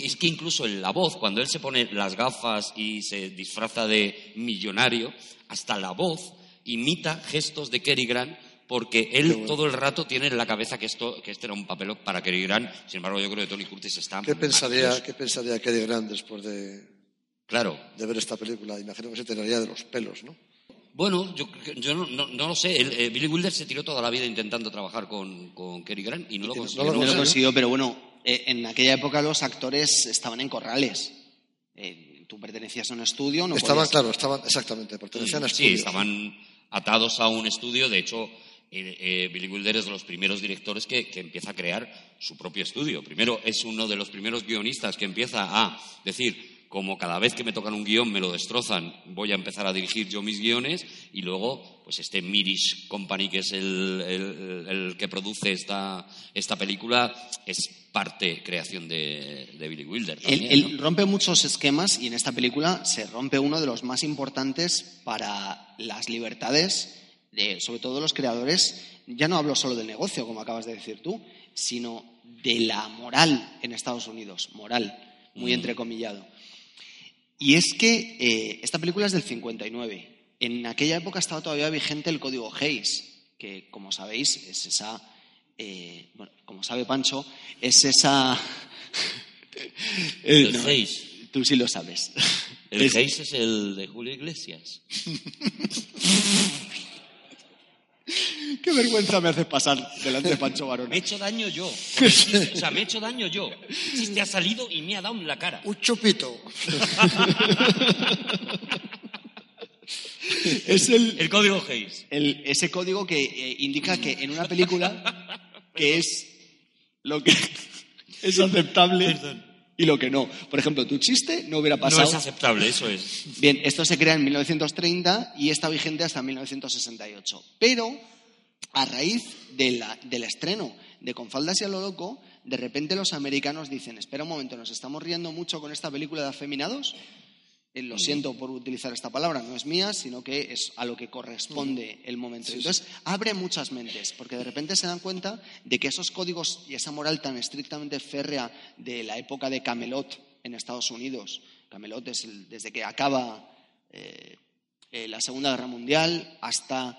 Speaker 2: Es que incluso en la voz, cuando él se pone las gafas y se disfraza de millonario, hasta la voz imita gestos de Kerry Grant porque él todo el rato tiene en la cabeza que esto que este era un papel para Cary Grant. Sin embargo, yo creo que Tony Curtis está.
Speaker 3: ¿Qué pensaría, ¿qué pensaría Cary Grant después de,
Speaker 2: claro.
Speaker 3: de ver esta película? Imagino que se tiraría de los pelos, ¿no?
Speaker 2: Bueno, yo, yo no, no, lo sé. Eh, Billy Wilder se tiró toda la vida intentando trabajar con, con Cary Grant y no lo consiguió.
Speaker 4: No lo consiguió, pero bueno, eh, en aquella época los actores estaban en corrales. Eh, tú pertenecías a un estudio, no
Speaker 3: Estaban, claro, estaban, exactamente, pertenecían a estudios.
Speaker 2: Sí, estaban atados a un estudio. De hecho, eh, Billy Wilder es de los primeros directores que, empieza a crear su propio estudio. Primero es uno de los primeros guionistas que empieza a decir, como cada vez que me tocan un guion me lo destrozan, voy a empezar a dirigir yo mis guiones y luego, pues este Mirish Company, que es el, que produce esta, esta película, es parte creación de, Billy Wilder.
Speaker 4: él, rompe muchos esquemas y en esta película se rompe uno de los más importantes para las libertades sobre todo los creadores, ya no hablo solo del negocio, como acabas de decir tú, sino de la moral en Estados Unidos, moral, muy mm. entrecomillado. Y es que eh, esta película es del 59. En aquella época estaba todavía vigente el código Hayes, que como sabéis es esa, eh, bueno, como sabe Pancho, es esa...
Speaker 2: el Hayes.
Speaker 4: Tú sí lo sabes.
Speaker 2: El Hayes es el de Julio Iglesias.
Speaker 4: Qué vergüenza me hace pasar delante de Pancho Barón.
Speaker 2: Me he hecho daño yo. o sea, me he hecho daño yo. El ha salido y me ha dado en la cara.
Speaker 3: Un chupito.
Speaker 4: es el,
Speaker 2: el código Hayes.
Speaker 4: ese código que eh, indica que en una película que es lo que es aceptable y lo que no. Por ejemplo, tu chiste no hubiera pasado.
Speaker 2: No es aceptable, eso es.
Speaker 4: Bien, esto se crea en 1930 y está vigente hasta 1968. Pero a raíz del estreno de Con faldas y a lo loco, de repente los americanos dicen, espera un momento, nos estamos riendo mucho con esta película de afeminados. Eh, lo siento por utilizar esta palabra, no es mía, sino que es a lo que corresponde el momento. Entonces, abre muchas mentes, porque de repente se dan cuenta de que esos códigos y esa moral tan estrictamente férrea de la época de Camelot en Estados Unidos, Camelot es desde que acaba eh, eh, la Segunda Guerra Mundial hasta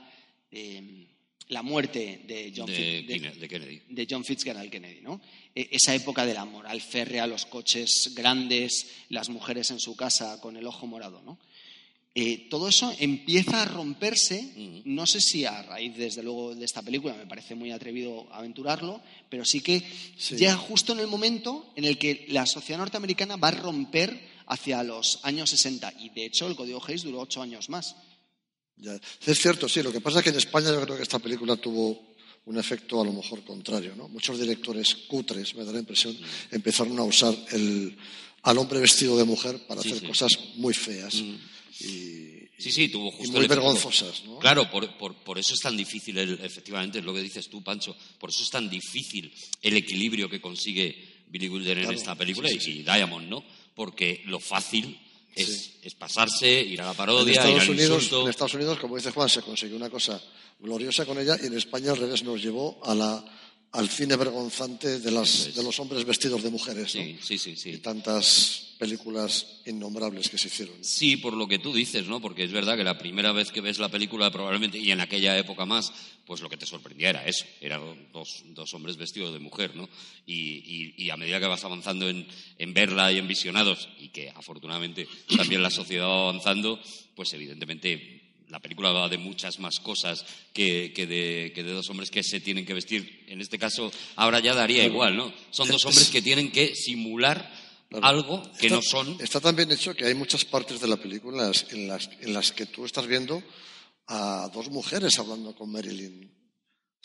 Speaker 4: la muerte de John, Fitzgerald Kennedy, ¿no? E, esa época de la moral férrea, los coches grandes, las mujeres en su casa con el ojo morado, ¿no? Eh, todo eso empieza a romperse, no sé si a raíz, desde luego, de esta película, me parece muy atrevido aventurarlo, pero sí que llega justo en el momento en el que la sociedad norteamericana va a romper hacia los años 60. Y de hecho, el Código Hayes duró ocho años más.
Speaker 3: Es cierto, sí. Lo que pasa es que en España yo creo que esta película tuvo un efecto a lo mejor contrario. ¿no? Muchos directores cutres, me da la impresión, empezaron a usar el, al hombre vestido de mujer para hacer cosas muy feas. Mm. Y,
Speaker 2: Sí, sí, tuvo justo.
Speaker 3: muy vergonzosas, ¿no?
Speaker 2: Claro, por, por, eso es tan difícil, efectivamente, es lo que dices tú, Pancho, por eso es tan difícil el equilibrio que consigue Billy Wilder en esta película y Diamond, ¿no? Porque lo fácil es, pasarse, ir a la parodia,
Speaker 3: en
Speaker 2: Estados
Speaker 3: Unidos, En Estados Unidos, como dice Juan, se consiguió una cosa gloriosa con ella y en España al revés nos llevó a la, al cine vergonzante de, las, de los hombres vestidos de mujeres.
Speaker 2: Sí, sí, sí,
Speaker 3: Y tantas películas innombrables que se hicieron.
Speaker 2: Sí, por lo que tú dices, ¿no? Porque es verdad que la primera vez que ves la película, probablemente, y en aquella época más, pues lo que te sorprendía era eso, eran dos, dos hombres vestidos de mujer, ¿no? Y, y, y a medida que vas avanzando en, en, verla y en visionados, y que afortunadamente también la sociedad va avanzando, pues evidentemente la película va de muchas más cosas que, que, de, que, de, dos hombres que se tienen que vestir. En este caso, ahora ya daría igual, ¿no? Son dos hombres que tienen que simular Claro. algo que
Speaker 3: está,
Speaker 2: no son.
Speaker 3: Está también hecho que hay muchas partes de la película en las, en las que tú estás viendo a dos mujeres hablando con Marilyn.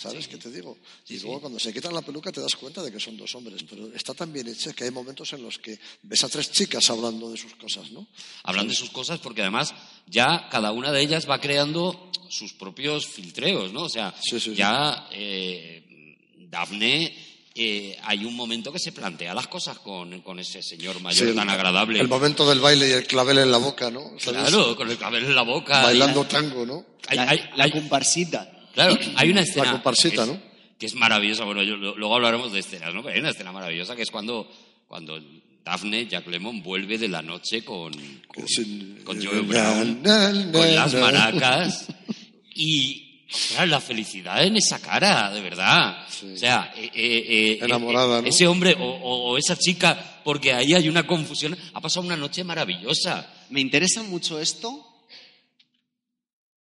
Speaker 3: ¿Sabes sí. qué te digo? Sí, y luego sí. cuando se quitan la peluca te das cuenta de que son dos hombres, pero está tan bien hecha que hay momentos en los que ves a tres chicas hablando de sus cosas, ¿no?
Speaker 2: Hablan de sus cosas porque además ya cada una de ellas va creando sus propios filtreos, ¿no? O sea, ya eh, Daphne eh, hay un momento que se plantea las cosas con, con ese señor mayor sí, tan agradable.
Speaker 3: El momento del baile y el clavel en la boca, ¿no?
Speaker 2: ¿Sabes? Claro, con el clavel en la boca.
Speaker 3: Bailando tango, ¿no?
Speaker 4: Hay, la, hay, la, comparsita.
Speaker 2: Claro, hay una escena.
Speaker 3: La es,
Speaker 2: ¿no? Que es maravillosa. Bueno, yo, luego hablaremos de escenas, ¿no? Pero hay una escena maravillosa que es cuando, cuando Daphne, Jack Lemmon, vuelve de la noche con, con, con Joe Brown, con las maracas y Ostras, la felicidad en esa cara, de verdad. Sí. O sea, eh, eh,
Speaker 3: enamorada, ¿no?
Speaker 2: ese hombre o, o, o, esa chica, porque ahí hay una confusión, ha pasado una noche maravillosa.
Speaker 4: Me interesa mucho esto,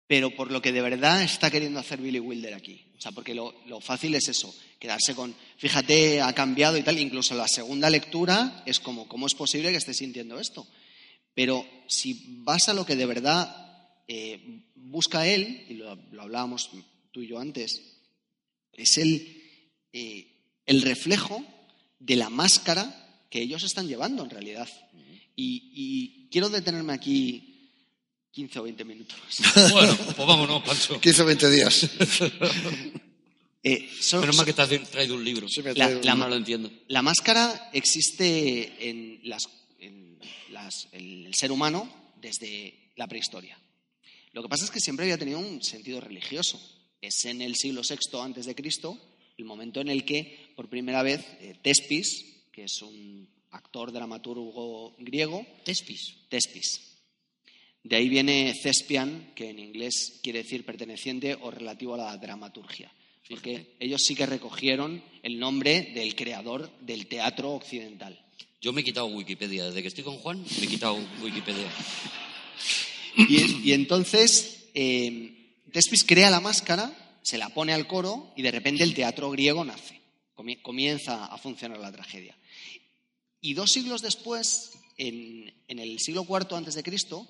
Speaker 4: pero por lo que de verdad está queriendo hacer Billy Wilder aquí. O sea, porque lo, lo fácil es eso, quedarse con, fíjate, ha cambiado y tal, incluso la segunda lectura es como, ¿cómo es posible que esté sintiendo esto? Pero si vas a lo que de verdad eh, busca él, y lo, lo, hablábamos tú y yo antes, es el, eh, el, reflejo de la máscara que ellos están llevando en realidad. Y, y quiero detenerme aquí 15 o 20 minutos.
Speaker 2: Bueno, pues vámonos, Pancho.
Speaker 3: 15 o 20 días.
Speaker 4: Eh, son,
Speaker 2: Menos mal que te has traído un libro.
Speaker 3: Sí,
Speaker 4: la,
Speaker 3: un
Speaker 4: la,
Speaker 2: no lo entiendo.
Speaker 4: La máscara existe en, las, en las, el ser humano desde la prehistoria. Lo que pasa es que siempre había tenido un sentido religioso. Es en el siglo VI antes de Cristo el momento en el que por primera vez eh, Tespis, que es un actor dramaturgo griego,
Speaker 2: Tespis,
Speaker 4: Tespis. De ahí viene Thespian, que en inglés quiere decir perteneciente o relativo a la dramaturgia. Porque Fíjate. ellos sí que recogieron el nombre del creador del teatro occidental.
Speaker 2: Yo me he quitado Wikipedia. Desde que estoy con Juan, me he quitado Wikipedia.
Speaker 4: Y, y entonces eh, Tespis crea la máscara, se la pone al coro y de repente el teatro griego nace. Comienza a funcionar la tragedia. Y dos siglos después, en, en el siglo IV antes de Cristo,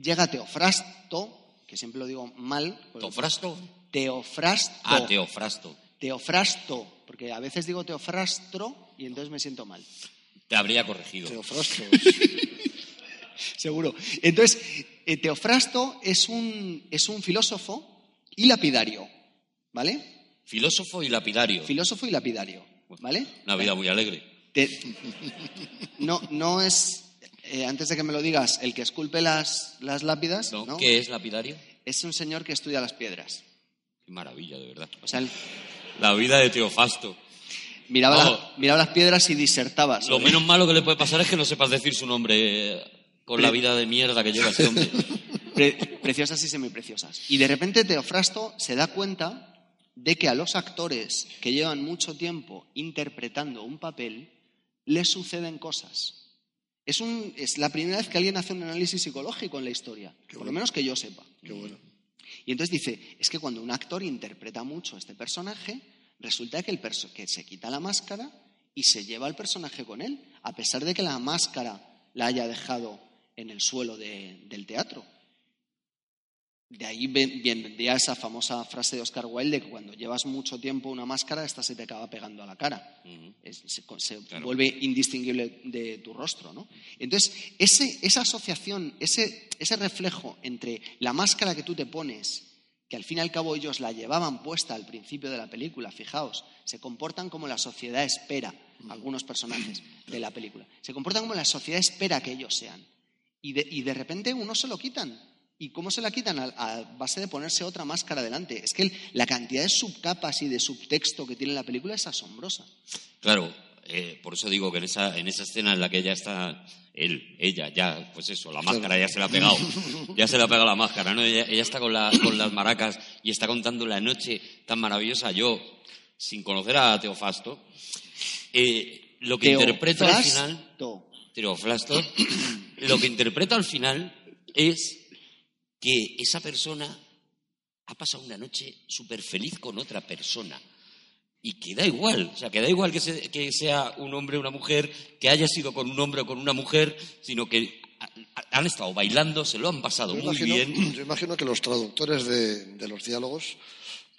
Speaker 4: llega Teofrasto, que siempre lo digo mal.
Speaker 2: ¿Teofrasto?
Speaker 4: Teofrasto.
Speaker 2: Ah, Teofrasto.
Speaker 4: Teofrasto, porque a veces digo Teofrastro y entonces me siento mal.
Speaker 2: Te habría corregido.
Speaker 3: Teofrasto.
Speaker 4: Seguro. Entonces, eh, Teofrasto es un, es un filósofo y lapidario, ¿vale?
Speaker 2: Filósofo y lapidario.
Speaker 4: Filósofo y lapidario, ¿vale?
Speaker 2: Una vida muy alegre.
Speaker 4: Te, no, no es, eh, antes de que me lo digas, el que esculpe las, las lápidas.
Speaker 2: No,
Speaker 4: ¿no?
Speaker 2: ¿Qué es lapidario?
Speaker 4: Es un señor que estudia las piedras.
Speaker 2: Qué maravilla, de verdad.
Speaker 4: O sea, el,
Speaker 2: la vida de Teofasto.
Speaker 4: Miraba, la, miraba las piedras y disertaba.
Speaker 2: Lo menos malo que le puede pasar es que no sepas decir su nombre con la vida de mierda que lleva ese hombre.
Speaker 4: Pre preciosas y semipreciosas. Y de repente Teofrasto se da cuenta de que a los actores que llevan mucho tiempo interpretando un papel les suceden cosas. Es, un, es la primera vez que alguien hace un análisis psicológico en la historia, Qué por bueno. lo menos que yo sepa.
Speaker 3: Qué bueno.
Speaker 4: Y entonces dice, es que cuando un actor interpreta mucho a este personaje, resulta que, el perso que se quita la máscara y se lleva al personaje con él, a pesar de que la máscara la haya dejado en el suelo de, del teatro. De ahí vendría esa famosa frase de Oscar Wilde de que cuando llevas mucho tiempo una máscara, esta se te acaba pegando a la cara. Uh -huh. es, se, se claro. vuelve indistinguible de tu rostro. ¿no? Entonces, ese, esa asociación, ese, ese reflejo entre la máscara que tú te pones, que al fin y al cabo ellos la llevaban puesta al principio de la película, fijaos, se comportan como la sociedad espera, algunos personajes de la película, se comportan como la sociedad espera que ellos sean. Y de, y de, repente uno se lo quitan. ¿Y cómo se la quitan? A, a, base de ponerse otra máscara delante. Es que el, la cantidad de subcapas y de subtexto que tiene la película es asombrosa.
Speaker 2: Claro, eh, por eso digo que en esa, en esa escena en la que ella está, él, ella, ya, pues eso, la máscara ya se la ha pegado, ya se le ha pegado la máscara, ¿no? Ella, ella está con, la- con las maracas y está contando la noche tan maravillosa. Yo, sin conocer a Teofasto, eh, lo que interpreto al final...
Speaker 4: Teofrasto,
Speaker 2: lo que interpreto al final es que esa persona ha pasado una noche súper feliz con otra persona. Y que da igual, o sea, que da igual que, se- que sea un hombre o una mujer, que haya sido con un hombre o con una mujer, sino que ha- ha- han estado bailando, se lo han pasado
Speaker 3: Yo
Speaker 2: muy
Speaker 3: imagino,
Speaker 2: bien.
Speaker 3: yo imagino que los traductores de, de los diálogos,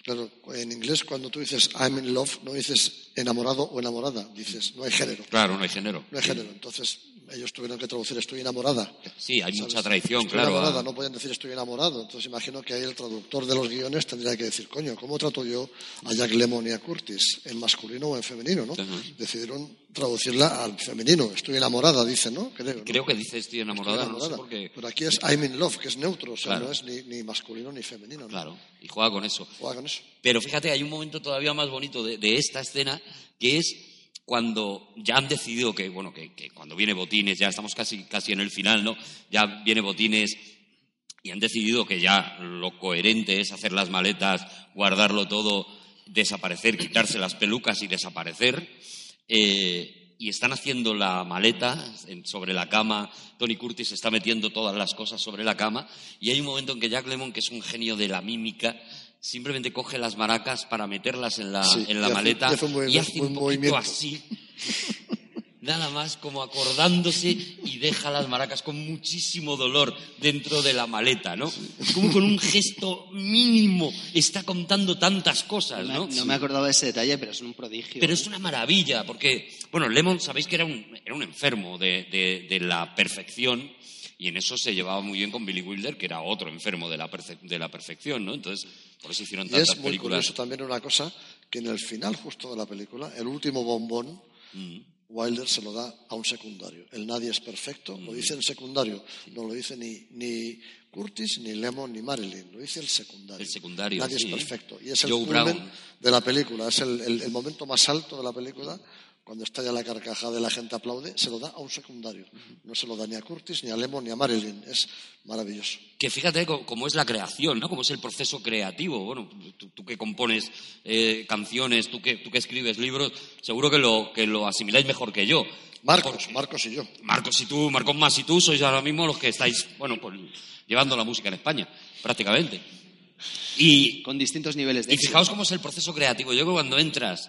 Speaker 3: claro, en inglés cuando tú dices I'm in love, no dices enamorado o enamorada, dices no hay género.
Speaker 2: Claro, no hay género.
Speaker 3: No hay género. Entonces ellos tuvieron que traducir estoy enamorada.
Speaker 2: Sí, hay mucha traición,
Speaker 3: Estoy
Speaker 2: claro.
Speaker 3: enamorada,
Speaker 2: a-
Speaker 3: no podían decir estoy enamorado. Entonces imagino que ahí el traductor de los guiones tendría que decir, coño, ¿cómo trato yo a Jack Lemmon y a Curtis? ¿En masculino o en femenino? ¿no? Decidieron traducirla al femenino. Estoy enamorada, dice, ¿no? Creo, ¿no?
Speaker 2: Creo que dice estoy enamorada,
Speaker 3: Estoy
Speaker 2: no sé
Speaker 3: enamorada.
Speaker 2: por qué.
Speaker 3: Pero aquí es I'm in love, que es neutro, o sea,
Speaker 2: Claro.
Speaker 3: no es ni, ni masculino ni femenino. ¿no?
Speaker 2: Claro, y juega con eso.
Speaker 3: Juega con eso.
Speaker 2: Pero fíjate, hay un momento todavía más bonito de, de esta escena, que es cuando ya han decidido que, bueno, que, cuando viene Botines, ya estamos casi, casi en el final, ¿no? Ya viene Botines y han decidido que ya lo coherente es hacer las maletas, guardarlo todo, desaparecer, quitarse las pelucas y desaparecer. Eh, y están haciendo la maleta sobre la cama. Tony Curtis está metiendo todas las cosas sobre la cama. Y hay un momento en que Jack Lemmon, que es un genio de la mímica, simplemente coge las maracas para meterlas en la,
Speaker 3: Sí,
Speaker 2: en la
Speaker 3: y hace-
Speaker 2: maleta
Speaker 3: y hace un movimiento-
Speaker 2: y hace un
Speaker 3: un
Speaker 2: poquito
Speaker 3: movimiento.
Speaker 2: así. Nada más como acordándose y deja las maracas con muchísimo dolor dentro de la maleta, ¿no? Como con un gesto mínimo está contando tantas cosas,
Speaker 4: No,
Speaker 2: ¿no?
Speaker 4: me- no me acordaba de ese detalle, pero es un prodigio.
Speaker 2: Pero es una maravilla, porque, bueno, Lemon, sabéis que era un, era un enfermo de, de- de la perfección, y en eso se llevaba muy bien con Billy Wilder, que era otro enfermo de la, perfe- de la perfección, ¿no? Entonces, por eso hicieron
Speaker 3: Y
Speaker 2: tantas
Speaker 3: es muy
Speaker 2: películas.
Speaker 3: curioso también una cosa, que en el final justo de la película, el último bombón,
Speaker 2: Mm.
Speaker 3: Wilder se lo da a un secundario. El nadie es perfecto, lo dice el secundario, no lo dice ni, ni Curtis, ni Lemon, ni Marilyn, lo dice el secundario.
Speaker 2: El secundario,
Speaker 3: Nadie
Speaker 2: sí.
Speaker 3: es perfecto. Y es el
Speaker 2: Joe
Speaker 3: culmen
Speaker 2: Brown.
Speaker 3: de la película, es el, el- el momento más alto de la película. Cuando estalla la carcajada y la gente aplaude, se lo da a un secundario. No se lo da ni a Curtis, ni a Lemon, ni a Marilyn. Es maravilloso.
Speaker 2: Que fíjate cómo es la creación, ¿no? Cómo es el proceso creativo. Bueno, tú, tú que compones eh, canciones, tú que, tú que escribes libros, seguro que lo, que lo asimiláis mejor que yo.
Speaker 3: Marcos,
Speaker 2: Porque-
Speaker 3: Marcos y yo.
Speaker 2: Marcos y tú, Marcos más y tú sois ahora mismo los que estáis, bueno, pues llevando la música en España, prácticamente. Y,
Speaker 4: Con distintos niveles de
Speaker 2: y
Speaker 4: éxito.
Speaker 2: fijaos cómo es el proceso creativo. Yo creo que cuando entras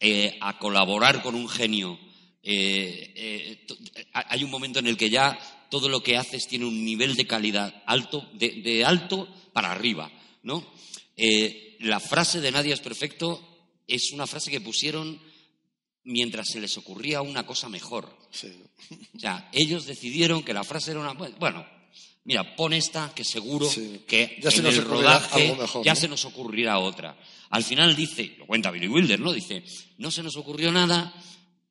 Speaker 2: eh, a colaborar con un genio, eh, eh, hay un momento en el que ya todo lo que haces tiene un nivel de calidad alto, de, de alto para arriba, ¿no? La frase de nadie es perfecto es una frase que pusieron mientras se les ocurría una cosa mejor. O sea, ellos decidieron que la frase era una... Bueno, mira, pon esta que seguro
Speaker 3: Sí.
Speaker 2: que
Speaker 3: Ya se
Speaker 2: en
Speaker 3: nos
Speaker 2: el
Speaker 3: ocurrirá
Speaker 2: rodaje
Speaker 3: mejor,
Speaker 2: ya
Speaker 3: ¿no?
Speaker 2: se nos ocurrirá otra. Al final dice, lo cuenta Billy Wilder, ¿no? Dice, no se nos ocurrió nada.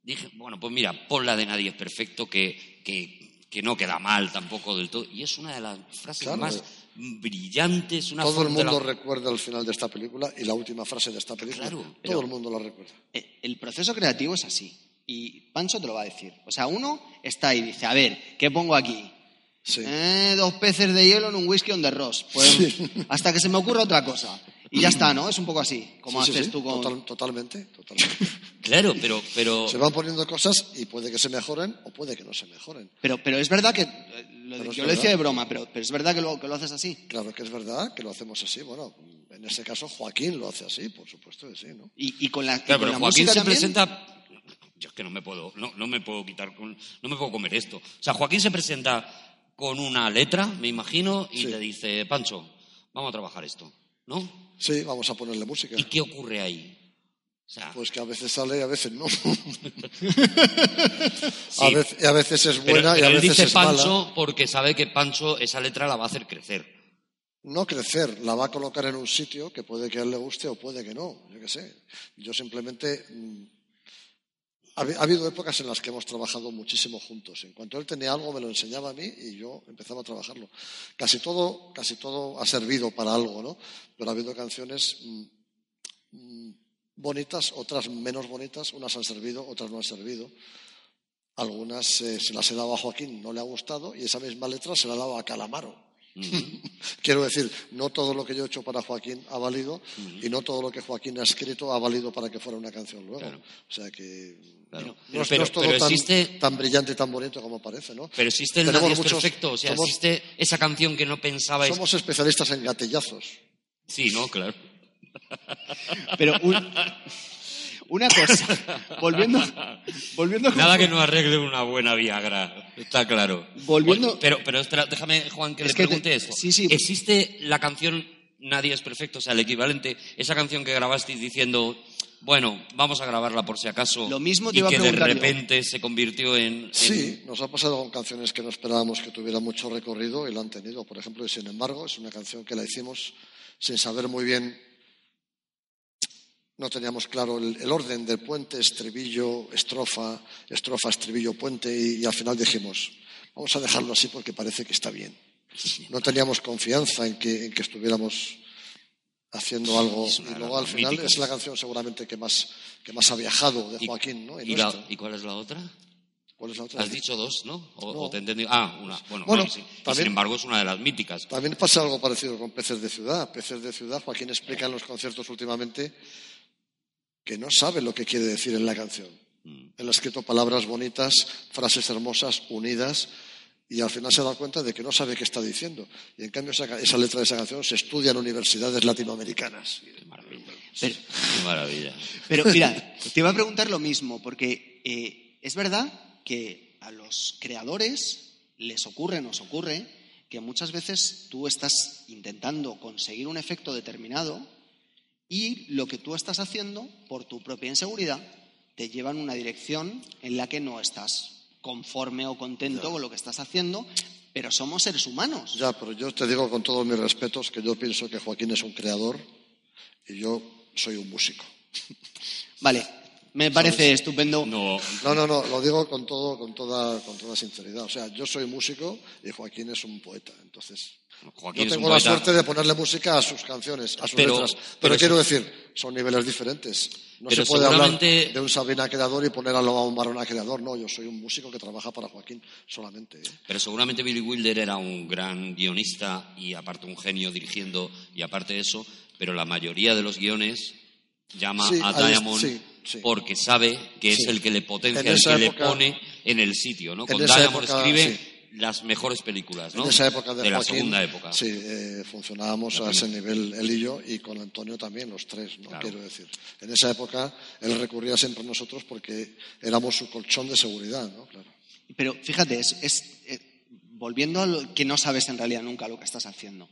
Speaker 2: Dije, bueno, pues mira, pon la de Nadie es perfecto, que, que, que no queda mal tampoco del todo. Y es una de las frases
Speaker 3: Claro.
Speaker 2: más brillantes. Una
Speaker 3: Todo el
Speaker 2: la-
Speaker 3: mundo recuerda el final de esta película y la última frase de esta película.
Speaker 2: Claro,
Speaker 3: Todo
Speaker 2: pero-
Speaker 3: el mundo la recuerda.
Speaker 4: Eh, El proceso creativo es así. Y Pancho te lo va a decir. O sea, uno está ahí y dice, a ver, ¿qué pongo aquí?
Speaker 3: Sí.
Speaker 4: Eh, dos peces de hielo en un whisky on the rocks. Pues hasta que se me ocurra otra cosa. Y ya está, ¿no? Es un poco así, como
Speaker 3: Sí,
Speaker 4: haces
Speaker 3: sí,
Speaker 4: tú con...
Speaker 3: total- totalmente, totalmente.
Speaker 2: Claro, pero... pero...
Speaker 3: Se van poniendo cosas y puede que se mejoren o puede que no se mejoren.
Speaker 4: Pero, pero es verdad que... eh, lo-
Speaker 3: Pero es
Speaker 4: yo lo decía de broma, pero, pero es verdad que lo, que lo haces así.
Speaker 3: Claro que es verdad que lo hacemos así. Bueno, en este caso Joaquín lo hace así, por supuesto que sí, ¿no?
Speaker 4: Y, y con la, y
Speaker 2: Claro,
Speaker 4: con
Speaker 2: pero
Speaker 4: la
Speaker 2: Joaquín
Speaker 4: música
Speaker 2: se
Speaker 4: también,
Speaker 2: presenta. Yo es que no me puedo, no, no me puedo quitar, no me puedo comer esto. O sea, Joaquín se presenta con una letra, me imagino, y
Speaker 3: Sí.
Speaker 2: te dice, Pancho, vamos a trabajar esto, ¿no?
Speaker 3: Sí, vamos a ponerle música.
Speaker 2: ¿Y qué ocurre ahí? O sea,
Speaker 3: Pues que a veces sale y a veces no.
Speaker 2: sí,
Speaker 3: a, veces, a veces es buena
Speaker 2: pero
Speaker 3: y a
Speaker 2: él
Speaker 3: veces
Speaker 2: dice
Speaker 3: es
Speaker 2: Pancho
Speaker 3: mala.
Speaker 2: porque sabe que Pancho esa letra la va a hacer crecer.
Speaker 3: No crecer, la va a colocar en un sitio que puede que a él le guste o puede que no. Yo qué sé. Yo simplemente. Ha habido épocas en las que hemos trabajado muchísimo juntos. En cuanto él tenía algo, me lo enseñaba a mí y yo empezaba a trabajarlo. Casi todo, casi todo ha servido para algo, ¿no? Pero ha habido canciones mm, mm, bonitas, otras menos bonitas, unas han servido, otras no han servido. Algunas eh, se las he dado a Joaquín, no le ha gustado, y esa misma letra se la ha dado a Calamaro. Quiero decir, no todo lo que yo he hecho para Joaquín ha valido y no todo lo que Joaquín ha escrito ha valido para que fuera una canción luego. O sea que no, es,
Speaker 2: pero,
Speaker 3: todo tan, existe... tan, brillante y tan bonito como parece, ¿no?
Speaker 2: Pero existe el Tenemos perfecto, o sea, existe esa canción que no pensabais...
Speaker 3: Somos especialistas en gatellazos.
Speaker 2: Sí, ¿no? Claro.
Speaker 4: pero una cosa, volviendo, volviendo
Speaker 2: Nada que no arregle una buena Viagra, está claro.
Speaker 4: Volviendo...
Speaker 2: Pero, pero espera, déjame, Juan, que le pregunte esto.
Speaker 4: Sí, sí.
Speaker 2: ¿Existe la canción Nadie es perfecto, o sea, el equivalente, esa canción que grabasteis diciendo, bueno, vamos a grabarla por si acaso,
Speaker 4: Lo mismo te
Speaker 2: y
Speaker 4: iba a
Speaker 2: que de repente se convirtió en, en-
Speaker 3: Sí, nos ha pasado con canciones que no esperábamos que tuvieran mucho recorrido y lo han tenido. Por ejemplo, y sin embargo, es una canción que la hicimos sin saber muy bien, no teníamos claro el, el orden del puente, estribillo, estrofa, estrofa, estribillo, puente y, y al final dijimos, vamos a dejarlo así porque parece que está bien. No teníamos confianza en que, en que estuviéramos haciendo algo y luego al final es la canción seguramente que más, que más ha viajado de Joaquín, ¿no? Y
Speaker 2: y, la-
Speaker 3: nuestra.
Speaker 2: ¿y cuál es la otra?
Speaker 3: ¿Cuál es la otra?
Speaker 2: Has dicho dos, ¿no? O,
Speaker 3: No.
Speaker 2: o te he entendido. Ah, una. Bueno,
Speaker 3: Bueno,
Speaker 2: no, sí. Y
Speaker 3: también-
Speaker 2: sin embargo es una de las míticas.
Speaker 3: También pasa algo parecido con Peces de Ciudad. Peces de Ciudad, Joaquín explica en los conciertos últimamente que no sabe lo que quiere decir en la canción. Él ha escrito palabras bonitas, frases hermosas, unidas, y al final se da cuenta de que no sabe qué está diciendo. Y en cambio esa, letra de esa canción se estudia en universidades latinoamericanas.
Speaker 2: Qué maravilla.
Speaker 4: Pero-
Speaker 2: Qué maravilla.
Speaker 4: Pero mira, te iba a preguntar lo mismo, porque eh, es verdad que a los creadores les ocurre, nos ocurre, que muchas veces tú estás intentando conseguir un efecto determinado y lo que tú estás haciendo, por tu propia inseguridad, te lleva en una dirección en la que no estás conforme o contento con lo que estás haciendo, pero somos seres humanos.
Speaker 3: Ya, pero yo te digo con todos mis respetos que yo pienso que Joaquín es un creador y yo soy un músico.
Speaker 4: Vale, me parece estupendo.
Speaker 2: No,
Speaker 3: No, no, no, lo digo con, todo, con, toda, con toda sinceridad. O sea, yo soy músico y Joaquín es un poeta. Entonces,
Speaker 2: Joaquín
Speaker 3: yo
Speaker 2: es un
Speaker 3: tengo la
Speaker 2: poeta.
Speaker 3: suerte de ponerle música a sus canciones, a sus
Speaker 2: Pero-
Speaker 3: letras. Pero,
Speaker 2: pero
Speaker 3: quiero decir, son niveles diferentes. No
Speaker 2: Pero
Speaker 3: se puede hablar de un Sabina creador y ponerlo a un Barona creador. No, yo soy un músico que trabaja para Joaquín solamente. ¿eh?
Speaker 2: Pero seguramente Billy Wilder era un gran guionista y aparte un genio dirigiendo y aparte de eso, pero la mayoría de los guiones llama
Speaker 3: Sí,
Speaker 2: a Diamond
Speaker 3: sí, sí.
Speaker 2: porque sabe que es
Speaker 3: Sí.
Speaker 2: el que le potencia,
Speaker 3: En
Speaker 2: el que
Speaker 3: época-
Speaker 2: le pone en el sitio, ¿no? Con Diamond
Speaker 3: época,
Speaker 2: escribe
Speaker 3: sí.
Speaker 2: las mejores películas, ¿no?
Speaker 3: En esa época de,
Speaker 2: la
Speaker 3: Joaquín,
Speaker 2: segunda época.
Speaker 3: Sí, eh, funcionábamos a ese nivel él y yo y con Antonio también, los tres, ¿no?
Speaker 2: Claro.
Speaker 3: Quiero decir. En esa época él recurría siempre a nosotros porque éramos su colchón de seguridad, ¿no? Claro.
Speaker 4: Pero fíjate, es, es, eh, volviendo a lo que no sabes en realidad nunca lo que estás haciendo.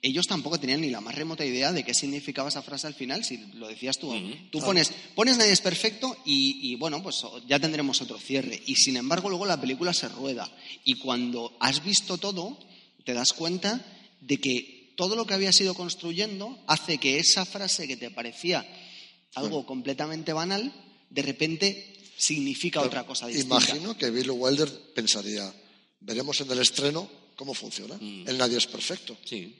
Speaker 4: Ellos tampoco tenían ni la más remota idea de qué significaba esa frase al final, si lo decías tú. Tú pones, pones nadie es perfecto y, y, bueno, pues ya tendremos otro cierre. Y sin embargo, luego la película se rueda. Y cuando has visto todo, te das cuenta de que todo lo que habías ido construyendo hace que esa frase que te parecía algo completamente banal, de repente significa otra cosa distinta.
Speaker 3: Imagino que Bill Wilder pensaría, veremos en el estreno cómo funciona. El nadie es perfecto.
Speaker 2: Sí.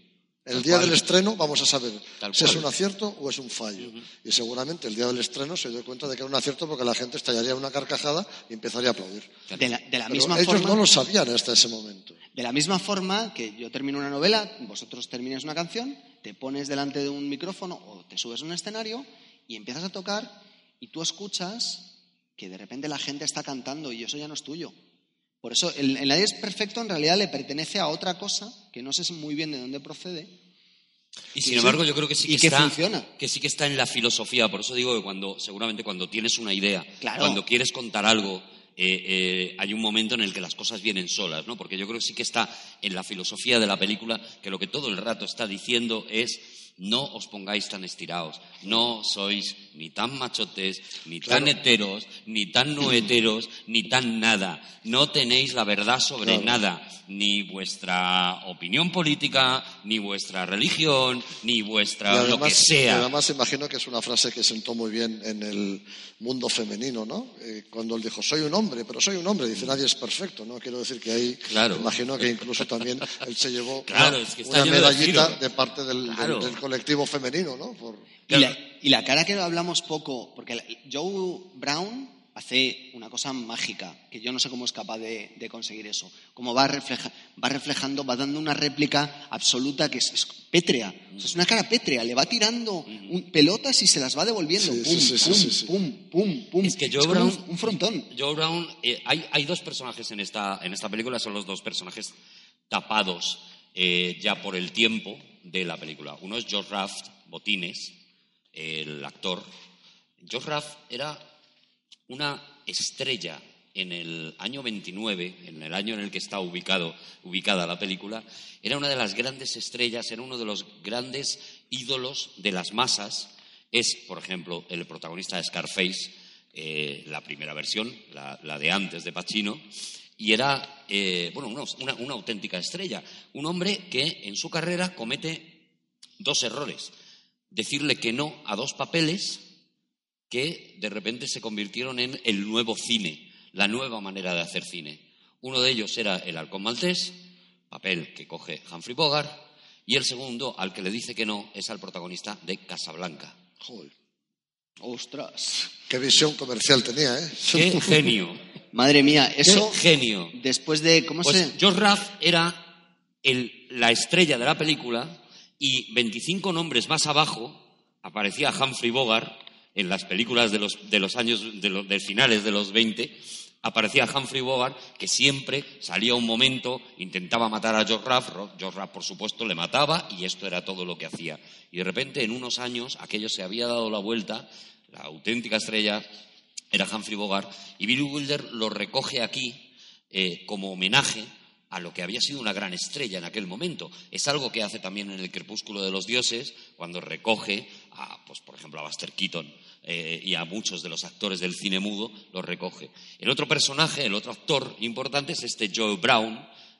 Speaker 3: El día del estreno vamos a saber si es un acierto o es un fallo. Y seguramente el día del estreno se dio cuenta de que era un acierto porque la gente estallaría una carcajada y empezaría a aplaudir.
Speaker 4: De la, de la
Speaker 3: Pero
Speaker 4: misma
Speaker 3: ellos
Speaker 4: forma,
Speaker 3: no lo sabían hasta ese momento.
Speaker 4: De la misma forma que yo termino una novela, vosotros termináis una canción, te pones delante de un micrófono o te subes a un escenario y empiezas a tocar y tú escuchas que de repente la gente está cantando y eso ya no es tuyo. Por eso el, el nadie es perfecto en realidad le pertenece a otra cosa que no sé muy bien de dónde procede.
Speaker 2: Y sin embargo, yo creo que sí que,
Speaker 4: que
Speaker 2: está,
Speaker 4: funciona.
Speaker 2: que sí que está en la filosofía. Por eso digo que cuando, seguramente cuando tienes una idea,
Speaker 4: Claro.
Speaker 2: cuando quieres contar algo, eh, eh, hay un momento en el que las cosas vienen solas, ¿no? Porque yo creo que sí que está en la filosofía de la película que lo que todo el rato está diciendo es no os pongáis tan estirados, no sois ni tan machotes, ni tan heteros, ni tan no heteros, ni tan nada. No tenéis la verdad sobre
Speaker 3: Claro.
Speaker 2: nada, ni vuestra opinión política, ni vuestra religión, ni vuestra lo que sea.
Speaker 3: además imagino que es una frase que sentó muy bien en el mundo femenino, ¿no? Eh, cuando él dijo, soy un hombre, pero soy un hombre, dice, nadie es perfecto, ¿no? Quiero decir que ahí,
Speaker 2: Claro.
Speaker 3: imagino que incluso también él se llevó
Speaker 2: Claro,
Speaker 3: una,
Speaker 2: es que está
Speaker 3: una
Speaker 2: lleno de
Speaker 3: medallita de parte del, del- del colectivo femenino, ¿no? Por-
Speaker 4: Y la, y la cara que hablamos poco, porque Joe Brown hace una cosa mágica, que yo no sé cómo es capaz de, de conseguir eso. Como va, refleja- va reflejando, va dando una réplica absoluta que es, es pétrea. O sea, es una cara pétrea, le va tirando un- pelotas y se las va devolviendo.
Speaker 3: Sí,
Speaker 4: pum,
Speaker 3: sí, sí, sí,
Speaker 4: pum,
Speaker 3: sí, sí.
Speaker 4: pum, pum, pum.
Speaker 2: Es que Joe Brown-
Speaker 4: un, un frontón.
Speaker 2: Joe Brown, eh, hay, hay dos personajes en esta, en esta película, son los dos personajes tapados eh, ya por el tiempo de la película. Uno es George Raft, Botines, el actor. George Raft era una estrella en el año 29, en el año en el que está ubicado, ubicada la película, era una de las grandes estrellas, era uno de los grandes ídolos de las masas. Es, por ejemplo, el protagonista de Scarface, eh, la primera versión, la, la de antes de Pacino, y era, eh, bueno, una, una- una auténtica estrella. Un hombre que en su carrera comete dos errores. Decirle que no a dos papeles que de repente se convirtieron en el nuevo cine, la nueva manera de hacer cine. Uno de ellos era El Halcón Maltés, papel que coge Humphrey Bogart, y el segundo, al que le dice que no, es al protagonista de Casablanca.
Speaker 3: Joder,
Speaker 4: Ostras.
Speaker 3: qué visión comercial tenía, ¿eh?
Speaker 2: ¡Qué genio!
Speaker 4: Madre mía, eso
Speaker 2: ¡Qué genio!
Speaker 4: después de, ¿cómo
Speaker 2: Pues
Speaker 4: se...?
Speaker 2: George Raft era el- la estrella de la película y 25 nombres más abajo aparecía Humphrey Bogart en las películas de los, de los años, de, los, de finales de los 20, aparecía Humphrey Bogart que siempre salía un momento, intentaba matar a George Raft, Ro- George Raft por supuesto le mataba y esto era todo lo que hacía. Y de repente en unos años aquello se había dado la vuelta, la auténtica estrella era Humphrey Bogart, y Billy Wilder lo recoge aquí eh, como homenaje a lo que había sido una gran estrella en aquel momento. Es algo que hace también en el Crepúsculo de los Dioses, cuando recoge a, pues, por ejemplo, a Buster Keaton eh, y a muchos de los actores del cine mudo, los recoge. El otro personaje, el otro actor importante es este Joe Brown,